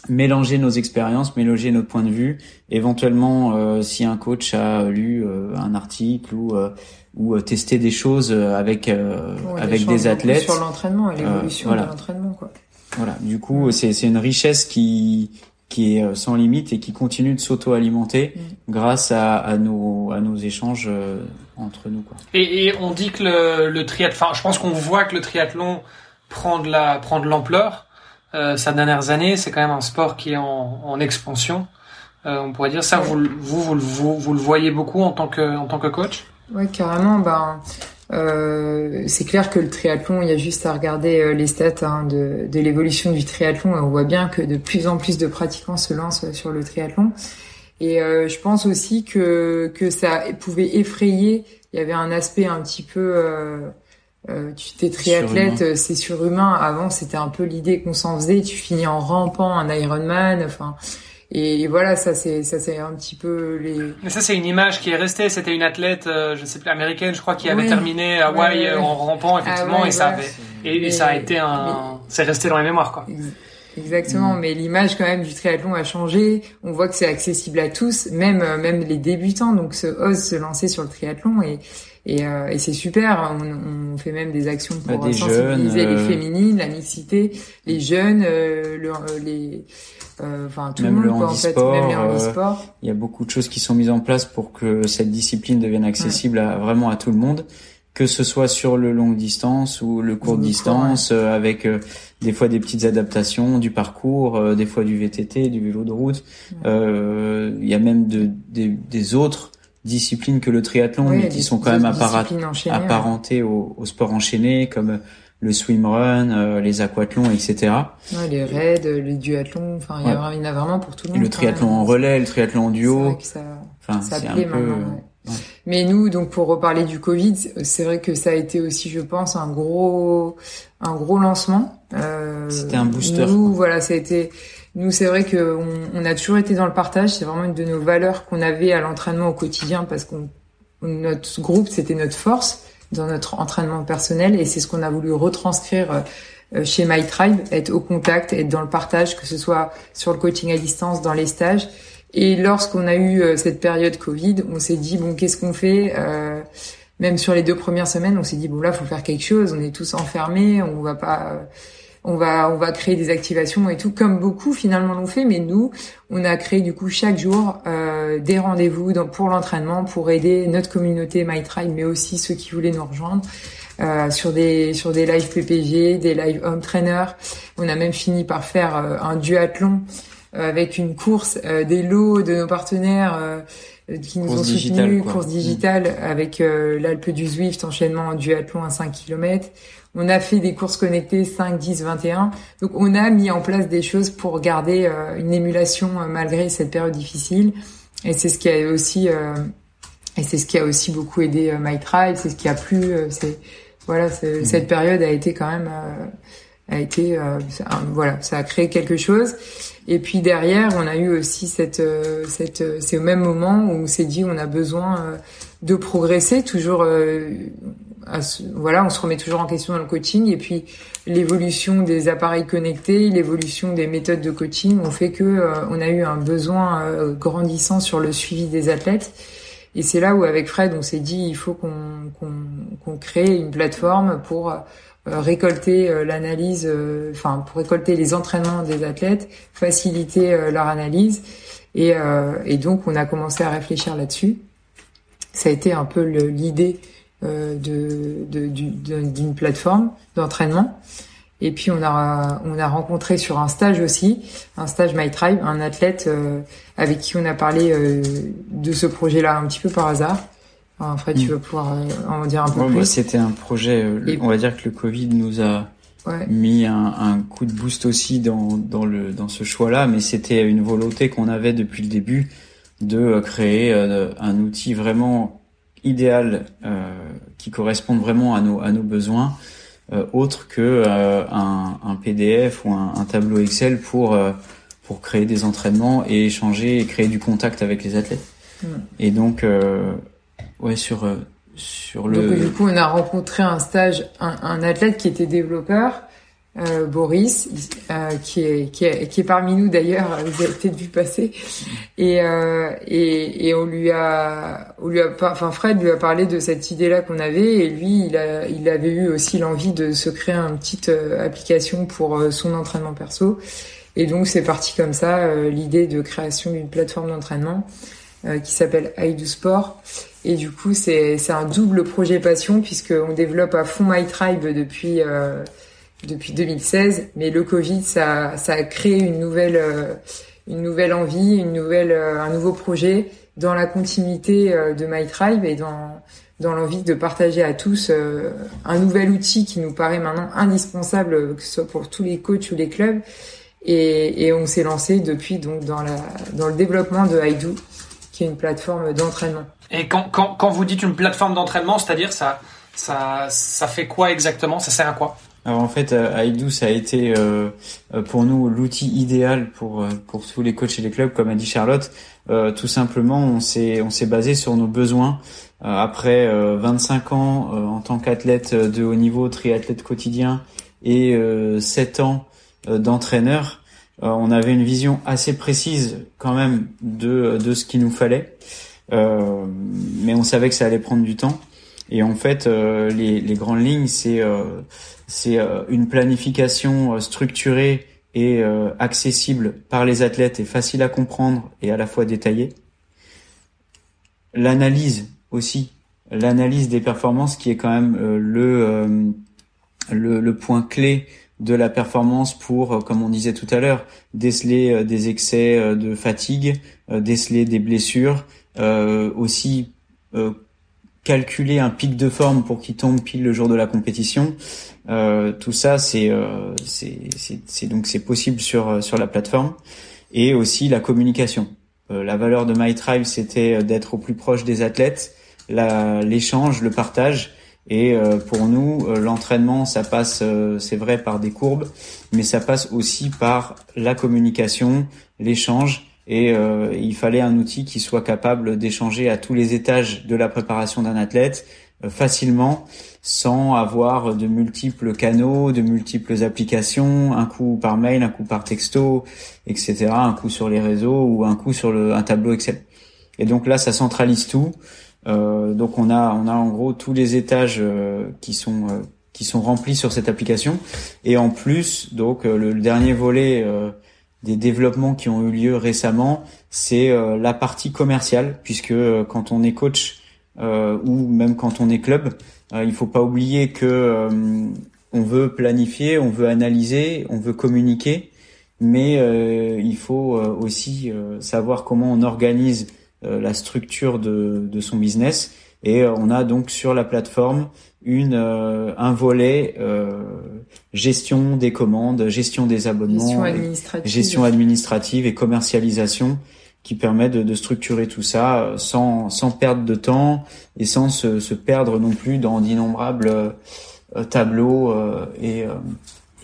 mélanger nos expériences, mélanger notre point de vue. Éventuellement, euh, si un coach a lu euh, un article ou euh, ou euh, testé des choses avec avec des athlètes sur l'entraînement et l'évolution de l'entraînement, quoi. Voilà. Du coup, c'est c'est une richesse qui qui est sans limite et qui continue de s'auto-alimenter mm. grâce à, à nos à nos échanges entre nous. Quoi. Et, et on dit que le, le triathlon, enfin, je pense qu'on voit que le triathlon prend de la prend de l'ampleur. Euh, ces dernières années, c'est quand même un sport qui est en, en expansion. Euh, on pourrait dire ça. Vous, vous, vous, vous, le voyez beaucoup en tant que en tant que coach? Ouais, carrément. Ben, euh, c'est clair que le triathlon, il y a juste à regarder euh, les stats hein, de, de l'évolution du triathlon et on voit bien que de plus en plus de pratiquants se lancent sur le triathlon. Et euh, je pense aussi que que ça pouvait effrayer. Il y avait un aspect un petit peu euh, euh, tu t'es triathlète, c'est surhumain. Avant, c'était un peu l'idée qu'on s'en faisait. Tu finis en rampant un Ironman. Enfin, et voilà, ça c'est ça c'est un petit peu les. Mais ça c'est une image qui est restée. C'était une athlète, euh, je sais plus américaine, je crois, qui avait terminé à Hawaï en rampant effectivement, et ça avait et, ça a été un, c'est resté dans les mémoires quoi. Exactement, mm. mais l'image quand même du triathlon a changé. On voit que c'est accessible à tous, même euh, même les débutants, donc se, osent se lancer sur le triathlon et et, euh, et c'est super. On, on, fait même des actions pour bah, sensibiliser les euh, féminines, la mixité, les jeunes, le, les enfin tout même le monde, en fait, même les handisports. Il y a beaucoup de choses qui sont mises en place pour que cette discipline devienne accessible à, vraiment à tout le monde que ce soit sur le long distance ou le court distance, euh, avec euh, des fois des petites adaptations du parcours, euh, des fois du VTT, du vélo de route. Il y a même de, des autres disciplines que le triathlon, mais qui sont quand même apparentées au, sport enchaîné, comme le swimrun, les aquathlons, etc. Ouais, les raids, les duathlons, enfin il y, en a vraiment pour tout le monde. Et le triathlon en relais, le triathlon en duo. ça, enfin, ça plaît maintenant. Mais nous, donc pour reparler du Covid, c'est vrai que ça a été aussi, je pense, un gros, un gros lancement. Euh, C'était un booster. Nous, voilà, ça a été. Nous, c'est vrai que on, a toujours été dans le partage. C'est vraiment une de nos valeurs qu'on avait à l'entraînement au quotidien parce qu'on notre groupe, c'était notre force dans notre entraînement personnel et c'est ce qu'on a voulu retranscrire euh, chez My Tribe, être au contact, être dans le partage, que ce soit sur le coaching à distance, dans les stages. Et lorsqu'on a eu euh, cette période Covid, on s'est dit bon, qu'est-ce qu'on fait euh, Même sur les deux premières semaines, on s'est dit bon là, faut faire quelque chose. On est tous enfermés, on va pas, euh, on va, on va créer des activations et tout, comme beaucoup finalement l'ont fait. Mais nous, on a créé du coup chaque jour euh, des rendez-vous pour l'entraînement, pour aider notre communauté My Tribe, mais aussi ceux qui voulaient nous rejoindre. Euh, sur des sur des lives PPG, des lives home trainer. On a même fini par faire un duathlon euh, avec une course, euh, des lots de nos partenaires euh, qui nous ont soutenus, course digitale mm. avec l'Alpe du Zwift, enchaînement en duathlon à 5 km. On a fait des courses connectées 5, 10, 21. Donc on a mis en place des choses pour garder une émulation malgré cette période difficile. Et c'est ce qui a aussi et c'est ce qui a aussi beaucoup aidé My Tribe. C'est ce qui a plu. c'est voilà, mm. cette période a été quand même a été voilà, ça a créé quelque chose. Et puis derrière, on a eu aussi cette, euh, cette, euh, c'est au même moment où on s'est dit on a besoin euh, de progresser, toujours, voilà, on se remet toujours en question dans le coaching. Et puis l'évolution des appareils connectés, l'évolution des méthodes de coaching ont fait que on a eu un besoin grandissant sur le suivi des athlètes. Et c'est là où avec Fred, on s'est dit il faut qu'on qu'on qu'on crée une plateforme pour euh, récolter euh, l'analyse, euh, enfin pour récolter les entraînements des athlètes, faciliter leur analyse. Et, et, donc on a commencé à réfléchir là-dessus. Ça a été un peu l'idée de d'une plateforme d'entraînement. Et puis on a on a rencontré sur un stage aussi, un stage My Tribe, un athlète avec qui on a parlé de ce projet-là un petit peu par hasard. Enfin, Fred, tu mm. vas pouvoir en dire un peu plus. C'était un projet. on va dire que le Covid nous a mis un, un, coup de boost aussi dans, dans, le, dans ce choix-là, mais c'était une volonté qu'on avait depuis le début de euh, créer euh, un outil vraiment idéal euh, qui corresponde vraiment à nos, à nos besoins, euh, autre que un, un, PDF ou un, un, tableau Excel pour, pour créer des entraînements et échanger et créer du contact avec les athlètes. Mm. Et donc, ouais, sur sur le. Donc, du coup, on a rencontré un stage, un, un athlète qui était développeur, euh, Boris, euh, qui, est, qui, est, qui est parmi nous d'ailleurs, vous avez peut-être vu passer, et, euh, et, et on lui a, on lui a, enfin Fred lui a parlé de cette idée-là qu'on avait, et lui, il a, il avait eu aussi l'envie de se créer une petite euh, application pour euh, son entraînement perso, et donc c'est parti comme ça, euh, l'idée de création d'une plateforme d'entraînement qui s'appelle I Sport. Et du coup, c'est un double projet passion puisqu'on développe à fond My Tribe depuis depuis 2016. Mais le Covid, ça, ça a créé une nouvelle euh, une nouvelle envie, une nouvelle euh, un nouveau projet dans la continuité de My Tribe et dans dans l'envie de partager à tous un nouvel outil qui nous paraît maintenant indispensable, que ce soit pour tous les coachs ou les clubs. Et, et on s'est lancé depuis donc dans la dans le développement de iDo, qui est une plateforme d'entraînement. Et quand, quand, quand vous dites une plateforme d'entraînement, c'est-à-dire ça, ça, ça fait quoi exactement? Ça sert à quoi? Alors en fait, euh, ça a été euh, euh, pour nous l'outil idéal pour euh, pour tous les coachs et les clubs, comme a dit Charlotte. Euh, tout simplement, on s'est on s'est basé sur nos besoins. après 25 ans en tant qu'athlète de haut niveau, triathlète quotidien, et 7 ans d'entraîneur, on avait une vision assez précise quand même de de ce qu'il nous fallait. Euh, mais on savait que ça allait prendre du temps. Et en fait, euh, les, les, grandes lignes, c'est euh, c'est une planification structurée et accessible par les athlètes et facile à comprendre et à la fois détaillée. L'analyse aussi, l'analyse des performances qui est quand même le, le, le point clé de la performance pour, comme on disait tout à l'heure, déceler des excès de fatigue, déceler des blessures, euh, aussi euh, calculer un pic de forme pour qu'il tombe pile le jour de la compétition. Euh, tout ça, c'est euh, donc c'est possible sur sur la plateforme et aussi la communication. Euh, la valeur de MyTribe, c'était d'être au plus proche des athlètes, l'échange, le partage. Et pour nous, l'entraînement, ça passe, c'est vrai, par des courbes, mais ça passe aussi par la communication, l'échange et euh, il fallait un outil qui soit capable d'échanger à tous les étages de la préparation d'un athlète euh, facilement sans avoir de multiples canaux, de multiples applications, un coup par mail, un coup par texto, etc., un coup sur les réseaux ou un coup sur le, un tableau Excel. Et donc là, ça centralise tout. Euh, donc on a on a en gros tous les étages euh, qui sont qui sont remplis sur cette application. Et en plus, donc le, dernier volet des développements qui ont eu lieu récemment, c'est euh, la partie commerciale, puisque euh, quand on est coach euh, ou même quand on est club, il faut pas oublier que on veut planifier, on veut analyser, on veut communiquer, mais il faut aussi savoir comment on organise la structure de, de son business. Et on a donc sur la plateforme une euh, un volet euh, gestion des commandes, gestion des abonnements, gestion administrative, gestion administrative et commercialisation qui permet de, de, structurer tout ça euh, sans, sans perdre de temps et sans se, se perdre non plus dans d'innombrables euh, tableaux et, et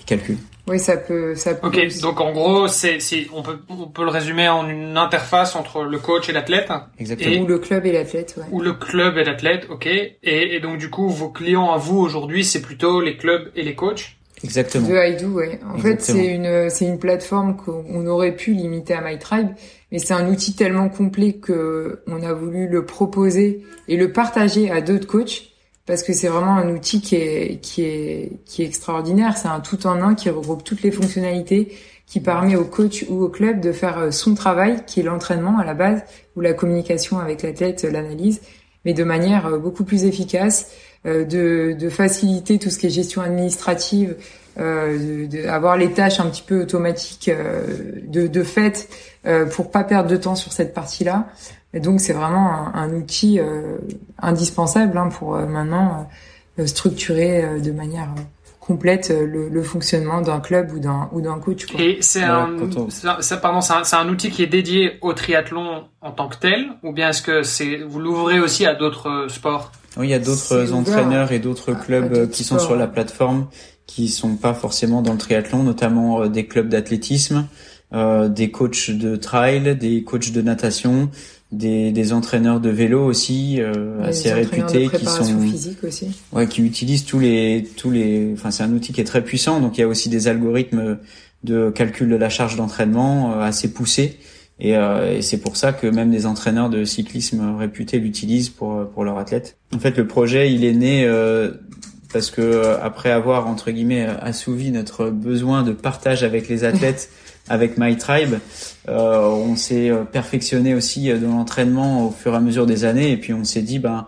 calculs. Oui, ça peut, ça peut. Ok, donc en gros, c'est, on peut, on peut le résumer en une interface entre le coach et l'athlète. Exactement. ou le club et l'athlète. Ouais. Ou le club et l'athlète, ok. Et, et, donc du coup, vos clients à vous aujourd'hui, c'est plutôt les clubs et les coachs. Exactement. De iDo, ouais. En fait, c'est une, c'est une plateforme qu'on aurait pu limiter à MyTribe, mais c'est un outil tellement complet que on a voulu le proposer et le partager à d'autres coachs parce que c'est vraiment un outil qui est qui est qui est extraordinaire. C'est un tout en un qui regroupe toutes les fonctionnalités, qui permet au coach ou au club de faire euh, son travail, qui est l'entraînement à la base ou la communication avec l'athlète, euh, l'analyse, mais de manière beaucoup plus efficace, de, de faciliter tout ce qui est gestion administrative, euh, de, avoir les tâches un petit peu automatiques de, de fait pour pas perdre de temps sur cette partie-là. Et donc c'est vraiment un, un outil indispensable hein, pour maintenant structurer de manière complète euh, le, le fonctionnement d'un club ou d'un ou d'un coach. Quoi. Et c'est un, ça, pardon, c'est un, un, outil qui est dédié au triathlon en tant que tel, ou bien est-ce que c'est vous l'ouvrez aussi à d'autres euh, sports? Oui, il y a d'autres entraîneurs et d'autres clubs euh, qui sont sur la plateforme qui sont pas forcément dans le triathlon, notamment des clubs d'athlétisme, euh, des coachs de trail, des coachs de natation, des, des entraîneurs de vélo aussi euh, assez réputés qui sont physique aussi. ouais qui utilisent tous les tous les enfin c'est un outil qui est très puissant donc il y a aussi des algorithmes de calcul de la charge d'entraînement euh, assez poussés et, euh, et c'est pour ça que même des entraîneurs de cyclisme réputés l'utilisent pour pour leurs athlètes. En fait le projet il est né euh, parce que après avoir entre guillemets assouvi notre besoin de partage avec les athlètes (laughs) avec My Tribe, euh, on s'est euh, perfectionné aussi euh, dans l'entraînement au fur et à mesure des années et puis on s'est dit ben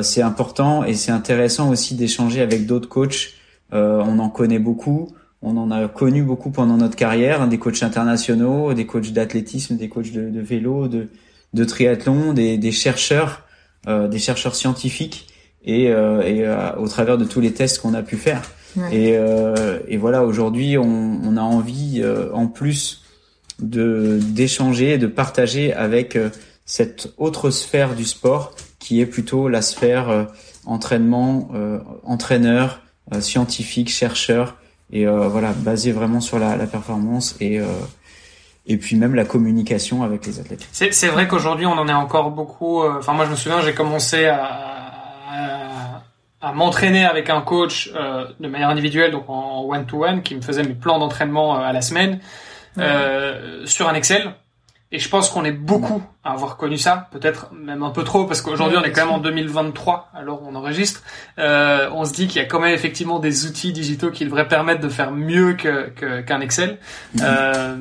c'est important et c'est intéressant aussi d'échanger avec d'autres coachs. on en connaît beaucoup, on en a connu beaucoup pendant notre carrière, hein, des coachs internationaux, des coachs d'athlétisme, des coachs de, de, vélo, de, de triathlon, des, des chercheurs, des chercheurs scientifiques et, et au travers de tous les tests qu'on a pu faire. Et, euh, et, voilà, aujourd'hui, on, on, a envie, euh, en plus de d'échanger, de partager avec euh, cette autre sphère du sport, qui est plutôt la sphère euh, entraînement, entraîneur, scientifique, chercheur, et voilà, basé vraiment sur la, la performance et et puis même la communication avec les athlètes. C'est vrai qu'aujourd'hui, on en est encore beaucoup. Enfin, moi, je me souviens, j'ai commencé à à m'entraîner avec un coach euh, de manière individuelle, donc en one-to-one, qui me faisait mes plans d'entraînement euh, à la semaine euh, sur un Excel. Et je pense qu'on est beaucoup à avoir connu ça, peut-être même un peu trop, parce qu'aujourd'hui on est quand même en 2023, alors on enregistre. Euh, on se dit qu'il y a quand même effectivement des outils digitaux qui devraient permettre de faire mieux que qu'un Excel. Euh,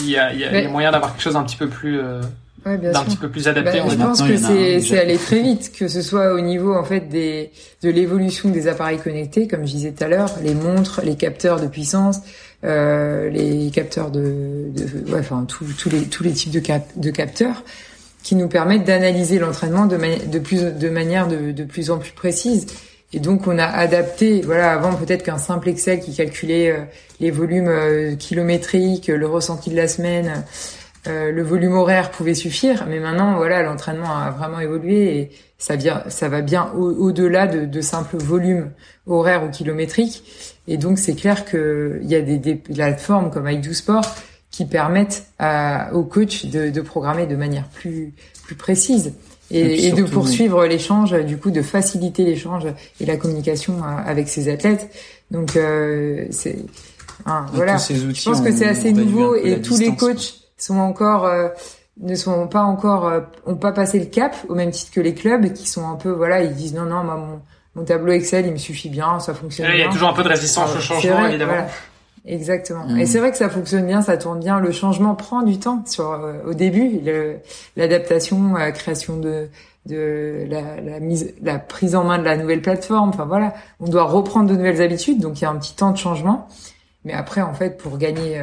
il y, a, y, a, y, a, moyen d'avoir quelque chose un petit peu plus euh, ouais, d'un petit peu plus adapté. Bah, je pense que c'est c'est allé très vite, que ce soit au niveau en fait des de l'évolution des appareils connectés, comme je disais tout à l'heure, les montres, les capteurs de puissance, euh, les capteurs de, de ouais, enfin tous les tous les types de cap, de capteurs qui nous permettent d'analyser l'entraînement de, de plus de manière de, de plus en plus précise. Et donc on a adapté, voilà, avant peut-être qu'un simple Excel qui calculait euh, les volumes euh, kilométriques, le ressenti de la semaine, euh, le volume horaire pouvait suffire, mais maintenant, voilà, l'entraînement a vraiment évolué et ça, vient, ça va bien au-delà de, de simples volumes horaires ou kilométriques. Et donc, c'est clair qu'il y a des, des plateformes comme iDoSport qui permettent à, aux coachs de, de, programmer de manière plus, plus précise et, et, de poursuivre l'échange, du coup, de faciliter l'échange et la communication euh, avec ses athlètes. Donc, euh, c'est hein, voilà. Je pense que c'est assez nouveau et tous les coachs sont encore euh, ne sont pas encore euh, ont pas passé le cap au même titre que les clubs qui sont un peu voilà ils disent non non moi mon, mon tableau Excel il me suffit bien ça fonctionne bien. Il y a toujours un peu de résistance au changement évidemment. Exactement. Et mm. c'est vrai que ça fonctionne bien, ça tourne bien. Le changement prend du temps sur euh, au début, l'adaptation, la création de de la, la, mise, la prise en main de la nouvelle plateforme. Enfin voilà, on doit reprendre de nouvelles habitudes, donc il y a un petit temps de changement. Mais après, en fait, pour gagner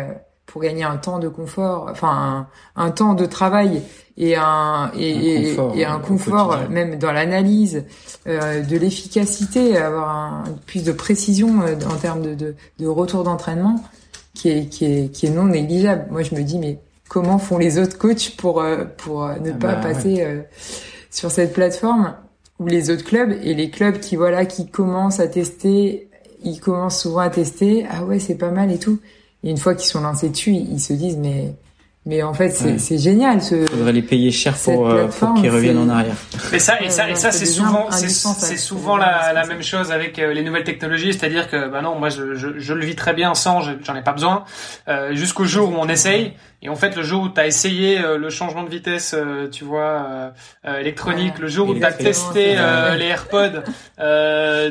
pour gagner un temps de confort, enfin un, temps de travail et un et un confort, et, un confort même dans l'analyse euh, de l'efficacité, avoir un, plus de précision euh, en termes de, de, de retour d'entraînement qui est, qui est qui est non négligeable. Moi, je me dis mais comment font les autres coachs pour euh, pour ne ah pas bah, passer sur cette plateforme ou les autres clubs et les clubs qui voilà qui commencent à tester, ils commencent souvent à tester. Ah ouais c'est pas mal et tout et une fois qu'ils sont lancés dessus, ils se disent mais mais en fait, c'est c'est génial. Ce, Faudrait les payer cher pour, euh, pour qu'ils reviennent en arrière. Et ça, et ça, et ça, c'est souvent, c'est souvent la, la même chose avec euh, les nouvelles technologies, c'est-à-dire que, bah non, moi, je, je, je, le vis très bien sans, j'en ai pas besoin, euh, jusqu'au jour où on essaye. Et en fait, le jour où tu as essayé euh, le changement de vitesse, euh, tu vois, euh, électronique, le jour où tu as testé les AirPods,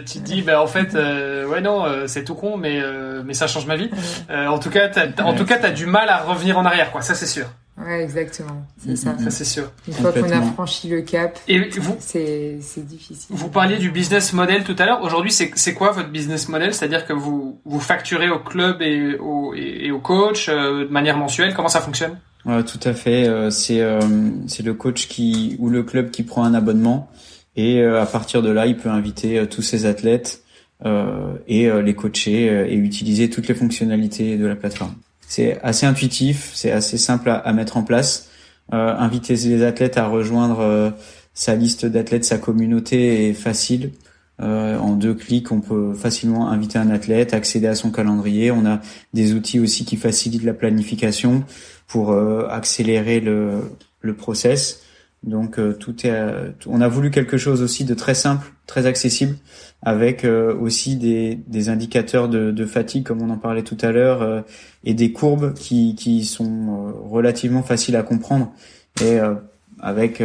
tu te dis, bah en fait, ouais non, c'est tout con, mais mais ça change ma vie. en tout cas, t'as, en tout cas, t'as du mal à revenir en arrière, quoi. Ça, c'est sûr. Ouais, exactement. C'est ça. Ça, c'est sûr. Une fois qu'on a franchi le cap, Et vous, c'est c'est difficile. vous parliez du business model tout à l'heure. Aujourd'hui, c'est c'est quoi votre business model? C'est-à-dire que vous vous facturez au club et au et, et au coach euh, de manière mensuelle. Comment ça fonctionne? Ouais, tout à fait. euh, c'est euh, c'est le coach qui ou le club qui prend un abonnement et euh, à partir de là, il peut inviter euh, tous ses athlètes euh, et euh, les coacher euh, et utiliser toutes les fonctionnalités de la plateforme. C'est assez intuitif, c'est assez simple à, mettre en place. Euh, inviter les athlètes à rejoindre euh, sa liste d'athlètes, sa communauté est facile. Euh, en deux clics, on peut facilement inviter un athlète, accéder à son calendrier. On a des outils aussi qui facilitent la planification pour accélérer le, le process. Donc euh, tout est, euh, on a voulu quelque chose aussi de très simple, très accessible, avec euh, aussi des, des indicateurs de, de fatigue comme on en parlait tout à l'heure et des courbes qui, qui sont relativement faciles à comprendre. Et avec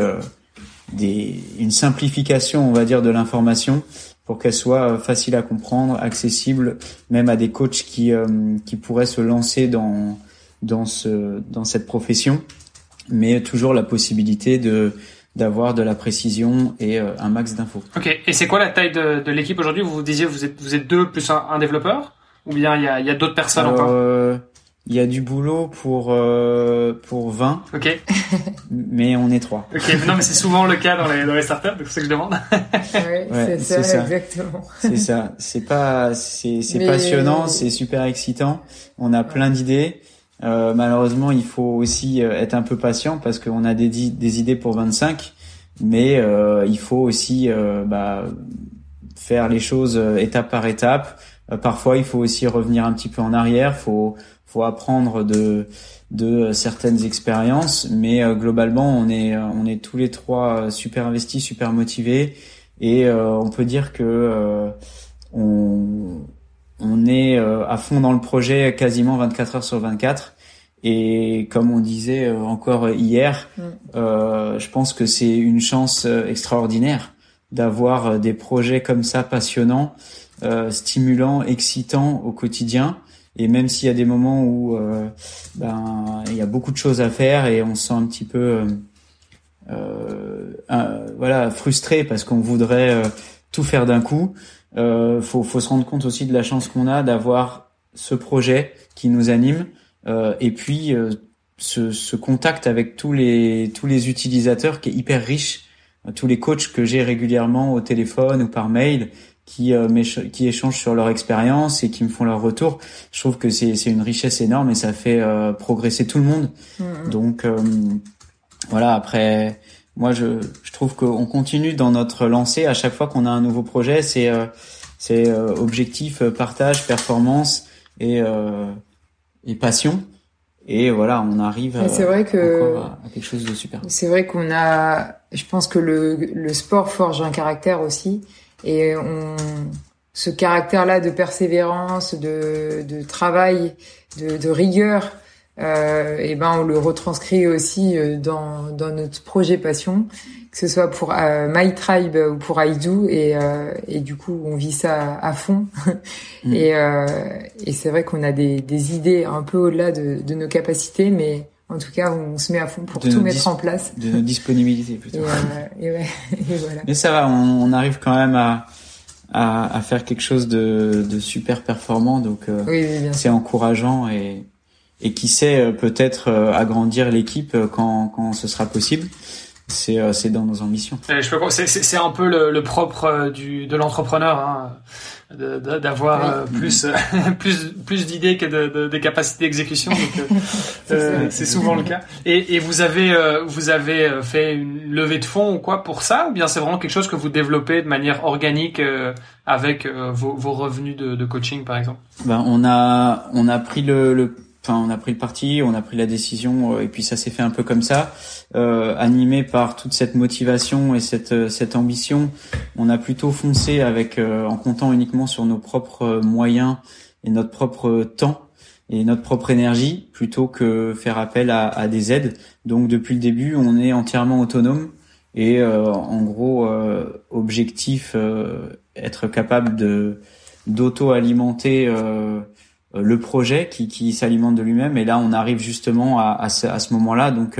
des, une simplification, on va dire, de l'information pour qu'elle soit facile à comprendre, accessible, même à des coachs qui, qui pourraient se lancer dans, dans, ce, dans cette profession, mais toujours la possibilité de d'avoir de la précision et euh, un max d'infos. Ok. Et c'est quoi la taille de, de l'équipe aujourd'hui? Vous vous disiez vous êtes vous êtes deux plus un, un développeur? Ou bien il y a il y a d'autres personnes Alors, encore? euh, il y a du boulot pour euh, pour 20, Ok. (laughs) mais on est trois. Ok. non mais c'est souvent le cas dans les dans les startups. donc C'est ça que je demande. (laughs) Ouais, Ouais, c'est ça, exactement. C'est ça. C'est pas, c'est, c'est Mais- passionnant, c'est super excitant. On a plein d'idées. Euh, malheureusement, il faut aussi euh, être un peu patient parce qu'on a des, des idées pour 25, mais euh, il faut aussi euh, bah, faire les choses euh, étape par étape. Euh, parfois, il faut aussi revenir un petit peu en arrière. Faut, faut apprendre de de certaines expériences, mais globalement, on est on est tous les trois super investis, super motivés, et on peut dire que on, on est euh, à fond dans le projet quasiment 24 heures sur 24. Et comme on disait euh, encore hier, Mm. euh, je pense que c'est une chance extraordinaire d'avoir des projets comme ça passionnants, euh, stimulants, excitants au quotidien. Et même s'il y a des moments où euh, ben il y a beaucoup de choses à faire et on se sent un petit peu voilà frustré parce qu'on voudrait tout faire d'un coup. Euh, faut, faut se rendre compte aussi de la chance qu'on a d'avoir ce projet qui nous anime euh, et puis euh, ce, ce contact avec tous les tous les utilisateurs qui est hyper riche. Tous les coachs que j'ai régulièrement au téléphone ou par mail qui euh, qui échangent sur leur expérience et qui me font leur retour. Je trouve que c'est c'est une richesse énorme et ça fait euh, progresser tout le monde. Mm, Donc euh, voilà, après moi je, je trouve qu'on continue dans notre lancée à chaque fois qu'on a un nouveau projet, c'est euh, c'est euh, objectif, euh, partage, performance et euh, et passion. Et voilà, on arrive Mais c'est vrai que- encore à, à quelque chose de super. C'est vrai qu'on a, je pense que le, le sport forge un caractère aussi, et on, ce caractère-là de persévérance, de, de travail, de, de rigueur, et ben on le retranscrit aussi euh, dans, dans notre projet passion, que ce soit pour euh, My Tribe ou pour Aidou, et, euh, et du coup on vit ça à fond. (laughs) Mm. Et, euh, et c'est vrai qu'on a des, des idées un peu au-delà de, de nos capacités, mais en tout cas on se met à fond pour De tout nos mettre en place. De notre disponibilité (laughs) Et, plutôt. euh, et, ouais, (laughs) et voilà. Mais ça va, on, on arrive quand même à, à, à faire quelque chose de, de super performant, donc euh, Oui, oui, c'est encourageant et, et qui sait euh, peut-être euh, agrandir l'équipe euh, quand, quand ce sera possible. C'est euh, c'est dans nos ambitions. Je peux c'est c'est c'est un peu le, le propre du de l'entrepreneur hein, d'avoir Oui. euh, plus (laughs) plus plus d'idées que de, de- des capacités d'exécution (laughs) C'est euh, souvent le cas et, et vous avez euh, vous avez euh, fait une levée de fonds ou quoi pour ça ou bien c'est vraiment quelque chose que vous développez de manière organique euh, avec vos, vos revenus de, de coaching par exemple? Ben, on a on a pris le, le enfin on a pris le parti, on a pris la décision euh, et puis ça s'est fait un peu comme ça, euh, animé par toute cette motivation et cette euh, cette ambition. On a plutôt foncé avec euh, en comptant uniquement sur nos propres euh, moyens et notre propre temps et notre propre énergie plutôt que faire appel à, à des aides. Donc depuis le début, on est entièrement autonome et euh, en gros objectif être capable de d'auto-alimenter le projet qui, qui s'alimente de lui-même. Et là, on arrive justement à, à ce, à ce moment-là. Donc,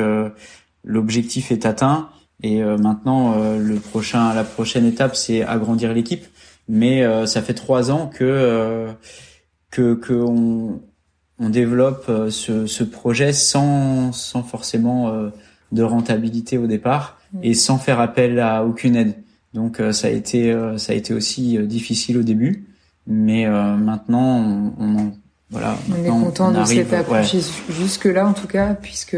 l'objectif est atteint. Et maintenant, le prochain, la prochaine étape, c'est agrandir l'équipe. Mais ça fait trois ans que que que on, on développe ce, ce projet sans sans forcément de rentabilité au départ mm. et sans faire appel à aucune aide. Donc ça a été ça a été aussi difficile au début, mais maintenant on, on voilà. On est content de s'être approché jusque là en tout cas, puisque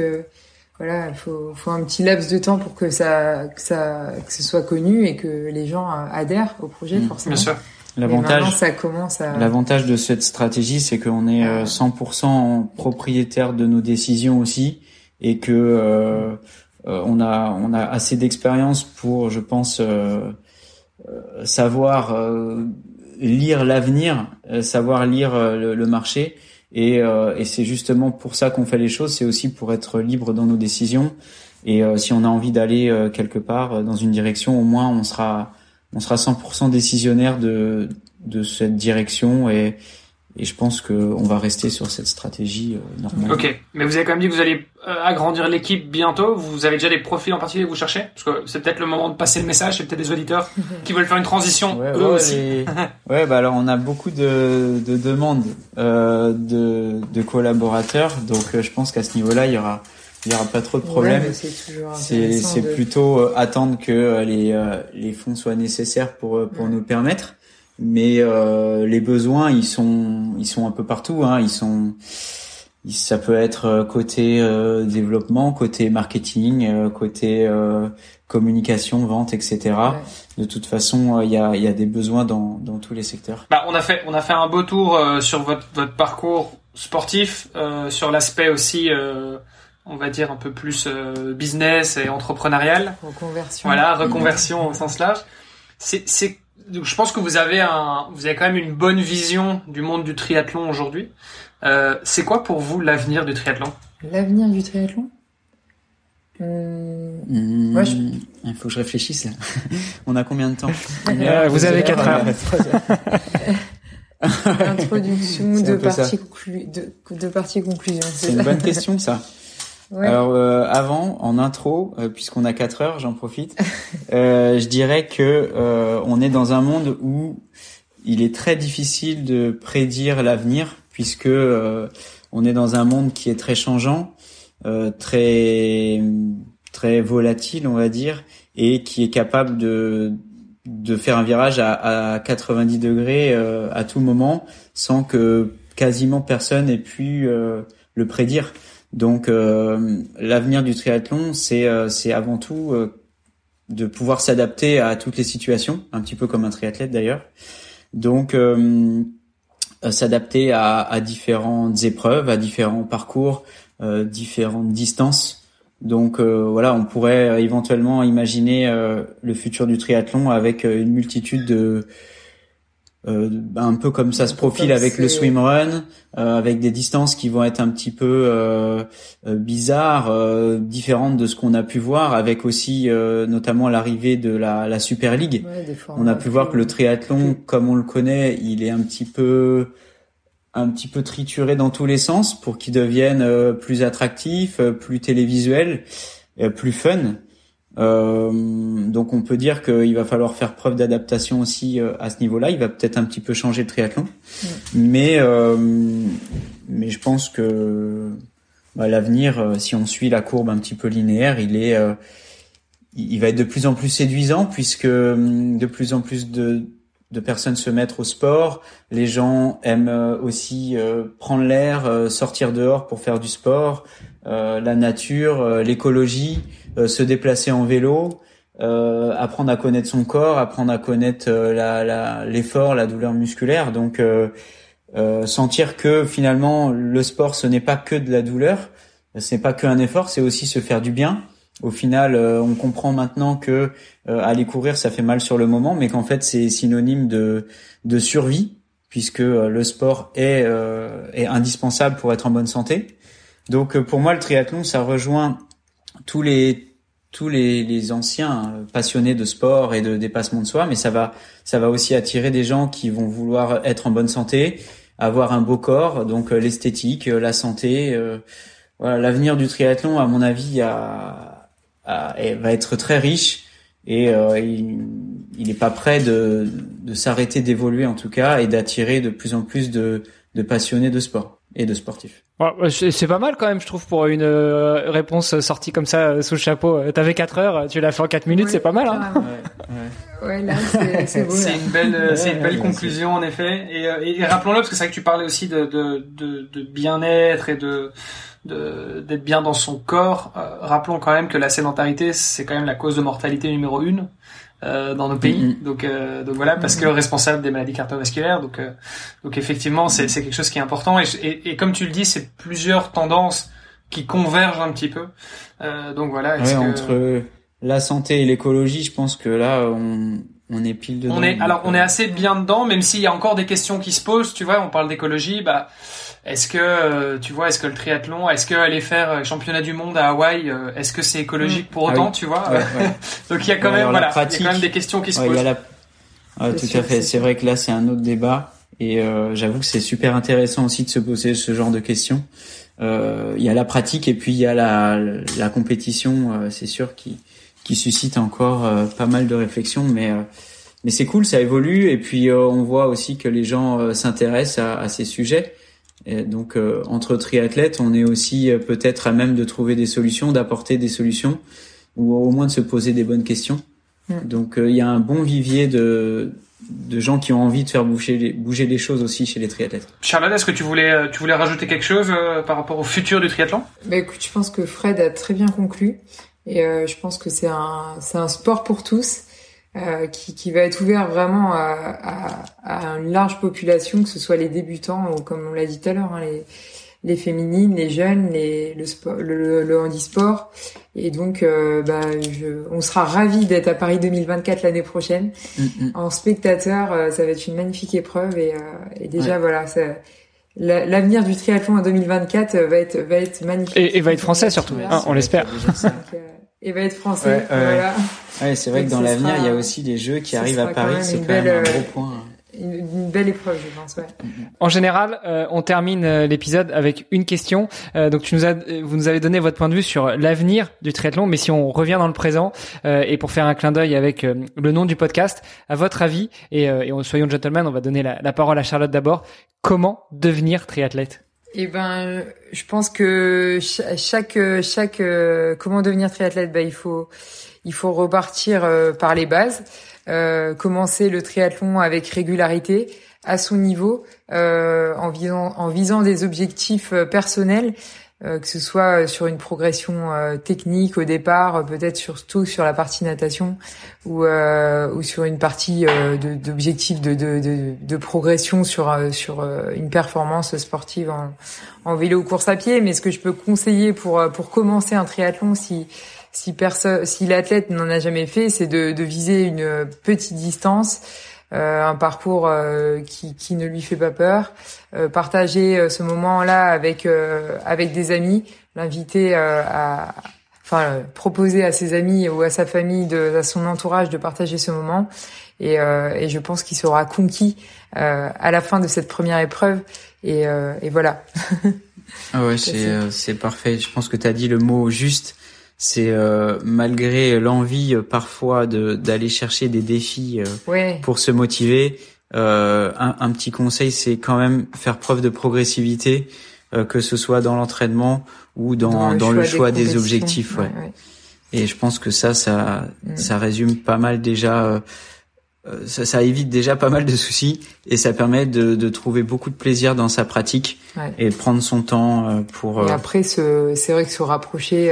voilà, il faut, faut un petit laps de temps pour que ça que ça que ce soit connu et que les gens adhèrent au projet mm. forcément. Bien sûr. L'avantage, ça commence à... l'avantage de cette stratégie, c'est qu'on est 100% propriétaire de nos décisions aussi, et que euh, euh, on a on a assez d'expérience pour, je pense, euh, savoir lire l'avenir, savoir lire le, marché. Et, et c'est justement pour ça qu'on fait les choses. C'est aussi pour être libre dans nos décisions. Et si on a envie d'aller quelque part dans une direction, au moins on sera on sera 100% décisionnaire de de cette direction et et je pense qu'on va rester sur cette stratégie euh, normale. Ok, mais vous avez quand même dit que vous allez euh, agrandir l'équipe bientôt. Vous avez déjà des profils en particulier que vous cherchez? Parce que c'est peut-être le moment de passer le message. C'est peut-être des auditeurs (laughs) qui veulent faire une transition ouais, eux aussi. (laughs) ouais, bah alors on a beaucoup de, de demandes euh, de, de collaborateurs, donc euh, je pense qu'à ce niveau-là, il y aura il y aura pas trop de problèmes. Ouais, c'est c'est de... plutôt euh, attendre que les les fonds soient nécessaires pour pour nous permettre mais euh, les besoins ils sont ils sont un peu partout hein. ils sont ça peut être euh, côté euh, développement côté marketing euh, côté euh, communication vente etc de toute façon il y a il y a des besoins dans dans tous les secteurs. Bah, on a fait on a fait un beau tour sur votre votre parcours sportif sur l'aspect aussi on va dire un peu plus business et entrepreneurial. Reconversion. Voilà reconversion au sens large. C'est c'est donc je pense que vous avez un, vous avez quand même une bonne vision du monde du triathlon aujourd'hui. Euh, c'est quoi pour vous l'avenir du triathlon? L'avenir du triathlon? Euh... Mmh, Moi, je... Il faut que je réfléchisse. Là. (laughs) On a combien de temps? Euh, Vous avez 4 heures. (laughs) Introduction de partie, conclu... de, de partie conclusion. C'est une bonne question ça. Ouais. Alors euh, avant, en intro, euh, puisqu'on a quatre heures, j'en profite. (laughs) euh, je dirais que euh, on est dans un monde où il est très difficile de prédire l'avenir, puisque euh, on est dans un monde qui est très changeant, très très volatile, on va dire, et qui est capable de de faire un virage à, à 90 degrés à tout moment, sans que quasiment personne ait pu le prédire. Donc euh, l'avenir du triathlon, c'est euh, c'est avant tout euh, de pouvoir s'adapter à toutes les situations, un petit peu comme un triathlète d'ailleurs. Donc s'adapter à, à, différentes épreuves, à différents parcours, différentes distances. Donc voilà, on pourrait éventuellement imaginer le futur du triathlon avec une multitude de euh, un peu comme ça se profile avec le swimrun, euh, avec des distances qui vont être un petit peu euh, euh bizarres, euh, différentes de ce qu'on a pu voir, avec aussi notamment l'arrivée de la, la Super League. on a pu voir que le triathlon, comme on le connaît, il est un petit peu un petit peu trituré dans tous les sens pour qu'il devienne plus attractif, plus télévisuel, plus fun. Euh, donc on peut dire qu'il va falloir faire preuve d'adaptation aussi euh, à ce niveau-là. Il va peut-être un petit peu changer le triathlon, mais euh, mais je pense que bah, l'avenir, euh, si on suit la courbe un petit peu linéaire, il est il va être de plus en plus séduisant puisque de plus en plus de de personnes se mettre au sport. Les gens aiment aussi prendre l'air, sortir dehors pour faire du sport, la nature, l'écologie. Euh, se déplacer en vélo, euh, apprendre à connaître son corps, apprendre à connaître euh, la, l'effort, la, douleur musculaire. Donc sentir que finalement le sport ce n'est pas que de la douleur, ce n'est pas qu'un effort, c'est aussi se faire du bien. Au final, on comprend maintenant que aller courir ça fait mal sur le moment, mais qu'en fait c'est synonyme de de survie puisque le sport est est indispensable pour être en bonne santé. Donc pour moi le triathlon ça rejoint tous les tous les, les, anciens euh, passionnés de sport et de dépassement de soi, mais ça va ça va aussi attirer des gens qui vont vouloir être en bonne santé, avoir un beau corps, donc l'esthétique, la santé. voilà, l'avenir du triathlon, à mon avis, va être très riche et il n'est pas prêt de, de s'arrêter d'évoluer en tout cas et d'attirer de plus en plus de, de passionnés de sport et de sportifs. c'est pas mal quand même, je trouve, pour une euh, réponse sortie comme ça euh, sous le chapeau. Euh, t'avais 4 heures, tu l'as fait en 4 minutes, c'est pas mal. Hein ouais, ouais. là, c'est beau. C'est une belle, c'est une belle conclusion en effet. Et, et, rappelons-le parce que c'est vrai que tu parlais aussi de, de, de, de bien-être et de d'être bien dans son corps. rappelons quand même que la sédentarité, c'est quand même la cause de mortalité numéro une. Euh, dans nos pays. Mm-hmm. Donc, euh, donc voilà, parce que responsable des maladies cardiovasculaires. Donc, euh, donc effectivement, c'est c'est quelque chose qui est important. Et, et, et comme tu le dis, c'est plusieurs tendances qui convergent un petit peu. Euh, donc voilà. Ouais, entre la santé et l'écologie, je pense que là, on on est pile dedans. On est alors on est assez bien dedans, même s'il y a encore des questions qui se posent. Tu vois, on parle d'écologie, bah est-ce que euh, tu vois, est-ce que le triathlon, est-ce que aller faire euh, championnat du monde à Hawaï, euh, est-ce que c'est écologique pour ah autant, tu vois (laughs) Donc il y a quand même voilà, il y a quand même des questions qui se posent. tout à fait. C'est vrai que là c'est un autre débat et j'avoue que c'est super intéressant aussi de se poser ce genre de questions. Il y a la pratique et puis il y a la, la compétition, c'est sûr qui qui suscite encore pas mal de réflexions, mais mais c'est cool, ça évolue et puis on voit aussi que les gens s'intéressent à, à, ces sujets. Et donc euh, entre triathlètes, on est aussi euh, peut-être à même de trouver des solutions, d'apporter des solutions, ou au moins de se poser des bonnes questions. Mm. Donc euh, il y a un bon vivier de, de gens qui ont envie de faire bouger les, bouger les choses aussi chez les triathlètes. Charlotte, est-ce que tu voulais, tu voulais rajouter quelque chose par rapport au futur du triathlon? Bah écoute, je pense que Fred a très bien conclu. Et je pense que c'est un, c'est un sport pour tous. Euh, qui, qui, va être ouvert vraiment à, à, à, une large population, que ce soit les débutants ou comme on l'a dit tout à l'heure, hein, les, les, féminines, les jeunes, les, le, sport, le, le, handisport. Et donc, euh, bah, je, on sera ravis d'être à Paris 2024 l'année prochaine. Mm, mm. En spectateur, euh, ça va être une magnifique épreuve. Et, et déjà, voilà, ça, l'avenir du triathlon en 2024 va être va être magnifique. Et, et va être français surtout, hein, on l'espère. et va être français. voilà. Ouais, c'est vrai que dans l'avenir, il y a aussi des jeux qui arrivent à Paris, c'est quand même un gros euh, point. Une, belle épreuve, je pense. Ouais. En général, euh, on termine euh, l'épisode avec une question. donc, tu nous as, vous nous avez donné votre point de vue sur l'avenir du triathlon, mais si on revient dans le présent et pour faire un clin d'œil avec le nom du podcast, à votre avis et, et soyons gentlemen, on va donner la, la parole à Charlotte d'abord. Comment devenir triathlète? Eh ben, je pense que chaque chaque, comment devenir triathlète, ben il faut il faut repartir euh, par les bases, euh, commencer le triathlon avec régularité à son niveau, euh, en visant en visant des objectifs personnels. que ce soit sur une progression technique au départ, peut-être surtout sur la partie natation ou, ou sur une partie d'objectifs de, de, de, de, progression sur, sur une performance sportive en, en vélo ou course à pied. Mais ce que je peux conseiller pour, pour commencer un triathlon, si, si personne, si l'athlète n'en a jamais fait, c'est de, de, viser une petite distance, euh, un parcours euh, qui, qui, ne lui fait pas peur, euh, partager euh, ce moment-là avec euh, avec des amis, l'inviter à, enfin proposer à ses amis ou à sa famille, de, à son entourage de partager ce moment. Et, et je pense qu'il sera conquis à la fin de cette première épreuve. Et, et voilà. (laughs) ah ouais, c'est c'est parfait. Je pense que tu as dit le mot juste c'est euh, malgré l'envie euh, parfois de d'aller chercher des défis euh, pour se motiver. Un, un, petit conseil, c'est quand même faire preuve de progressivité, que ce soit dans l'entraînement ou dans, dans, le, choix, des, objectifs. Ouais. Et je pense que ça, ça, mm. ça résume pas mal déjà. Ça, ça, évite déjà pas mal de soucis et ça permet de, de trouver beaucoup de plaisir dans sa pratique et de prendre son temps pour. Et après, c'est vrai que se rapprocher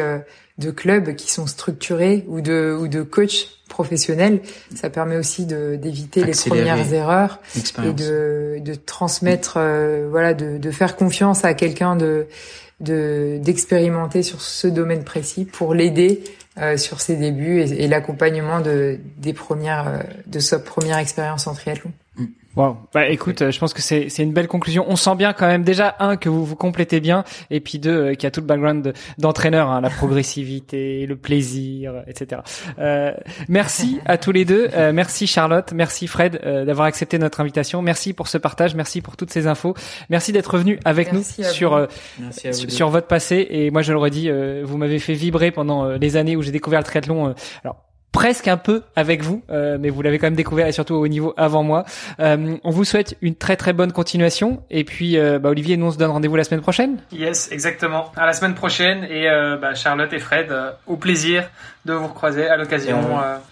de clubs qui sont structurés ou de ou de coachs professionnels, ça permet aussi de d'éviter les premières erreurs et de de transmettre euh, voilà de de faire confiance à quelqu'un de de d'expérimenter sur ce domaine précis pour l'aider euh, sur ses débuts et, l'accompagnement de des premières euh, de sa première expérience en triathlon. Wow. Bah écoute, euh, je pense que c'est c'est une belle conclusion. On sent bien quand même déjà un que vous vous complétez bien et puis deux euh, qui a tout le background d'entraîneur, hein, la progressivité, (laughs) le plaisir, etc. Euh, merci à tous les deux. Euh, merci Charlotte, merci Fred d'avoir accepté notre invitation. Merci pour ce partage, merci pour toutes ces infos. Merci d'être revenu avec nous sur sur votre passé et moi je l'aurais dit, vous m'avez fait vibrer pendant les années où j'ai découvert le triathlon. alors presque un peu avec vous, euh, mais vous l'avez quand même découvert et surtout au niveau avant moi. Euh, on vous souhaite une très très bonne continuation et puis euh, bah, Olivier, nous on se donne rendez-vous la semaine prochaine. Yes, exactement. À la semaine prochaine et bah, Charlotte et Fred, au plaisir de vous recroiser à l'occasion.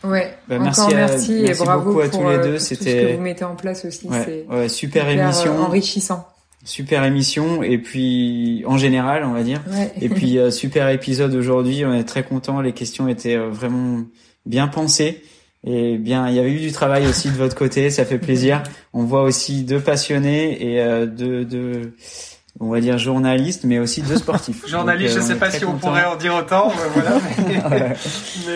Ouais. Bah, merci encore merci, et bravo beaucoup à tous les deux. C'était ce que vous mettez en place aussi. Ouais, super émission, enrichissant super émission et puis en général on va dire et puis super épisode aujourd'hui on est très content les questions étaient vraiment bien pensé. Et bien, il y avait eu du travail aussi de votre côté, ça fait plaisir. On voit aussi deux passionnés et euh, deux, deux, on va dire journalistes, mais aussi deux sportifs. (laughs) journalistes, je euh, sais pas si on pourrait en dire autant, mais voilà. (laughs) Mais,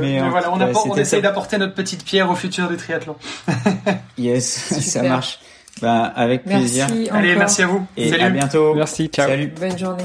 mais, euh, voilà, on, on essaye d'apporter notre petite pierre au futur du triathlon. (laughs) yes, ça marche. Bah, avec plaisir. Allez, merci à vous. Et à bientôt. Merci, ciao. Salut. Bonne journée.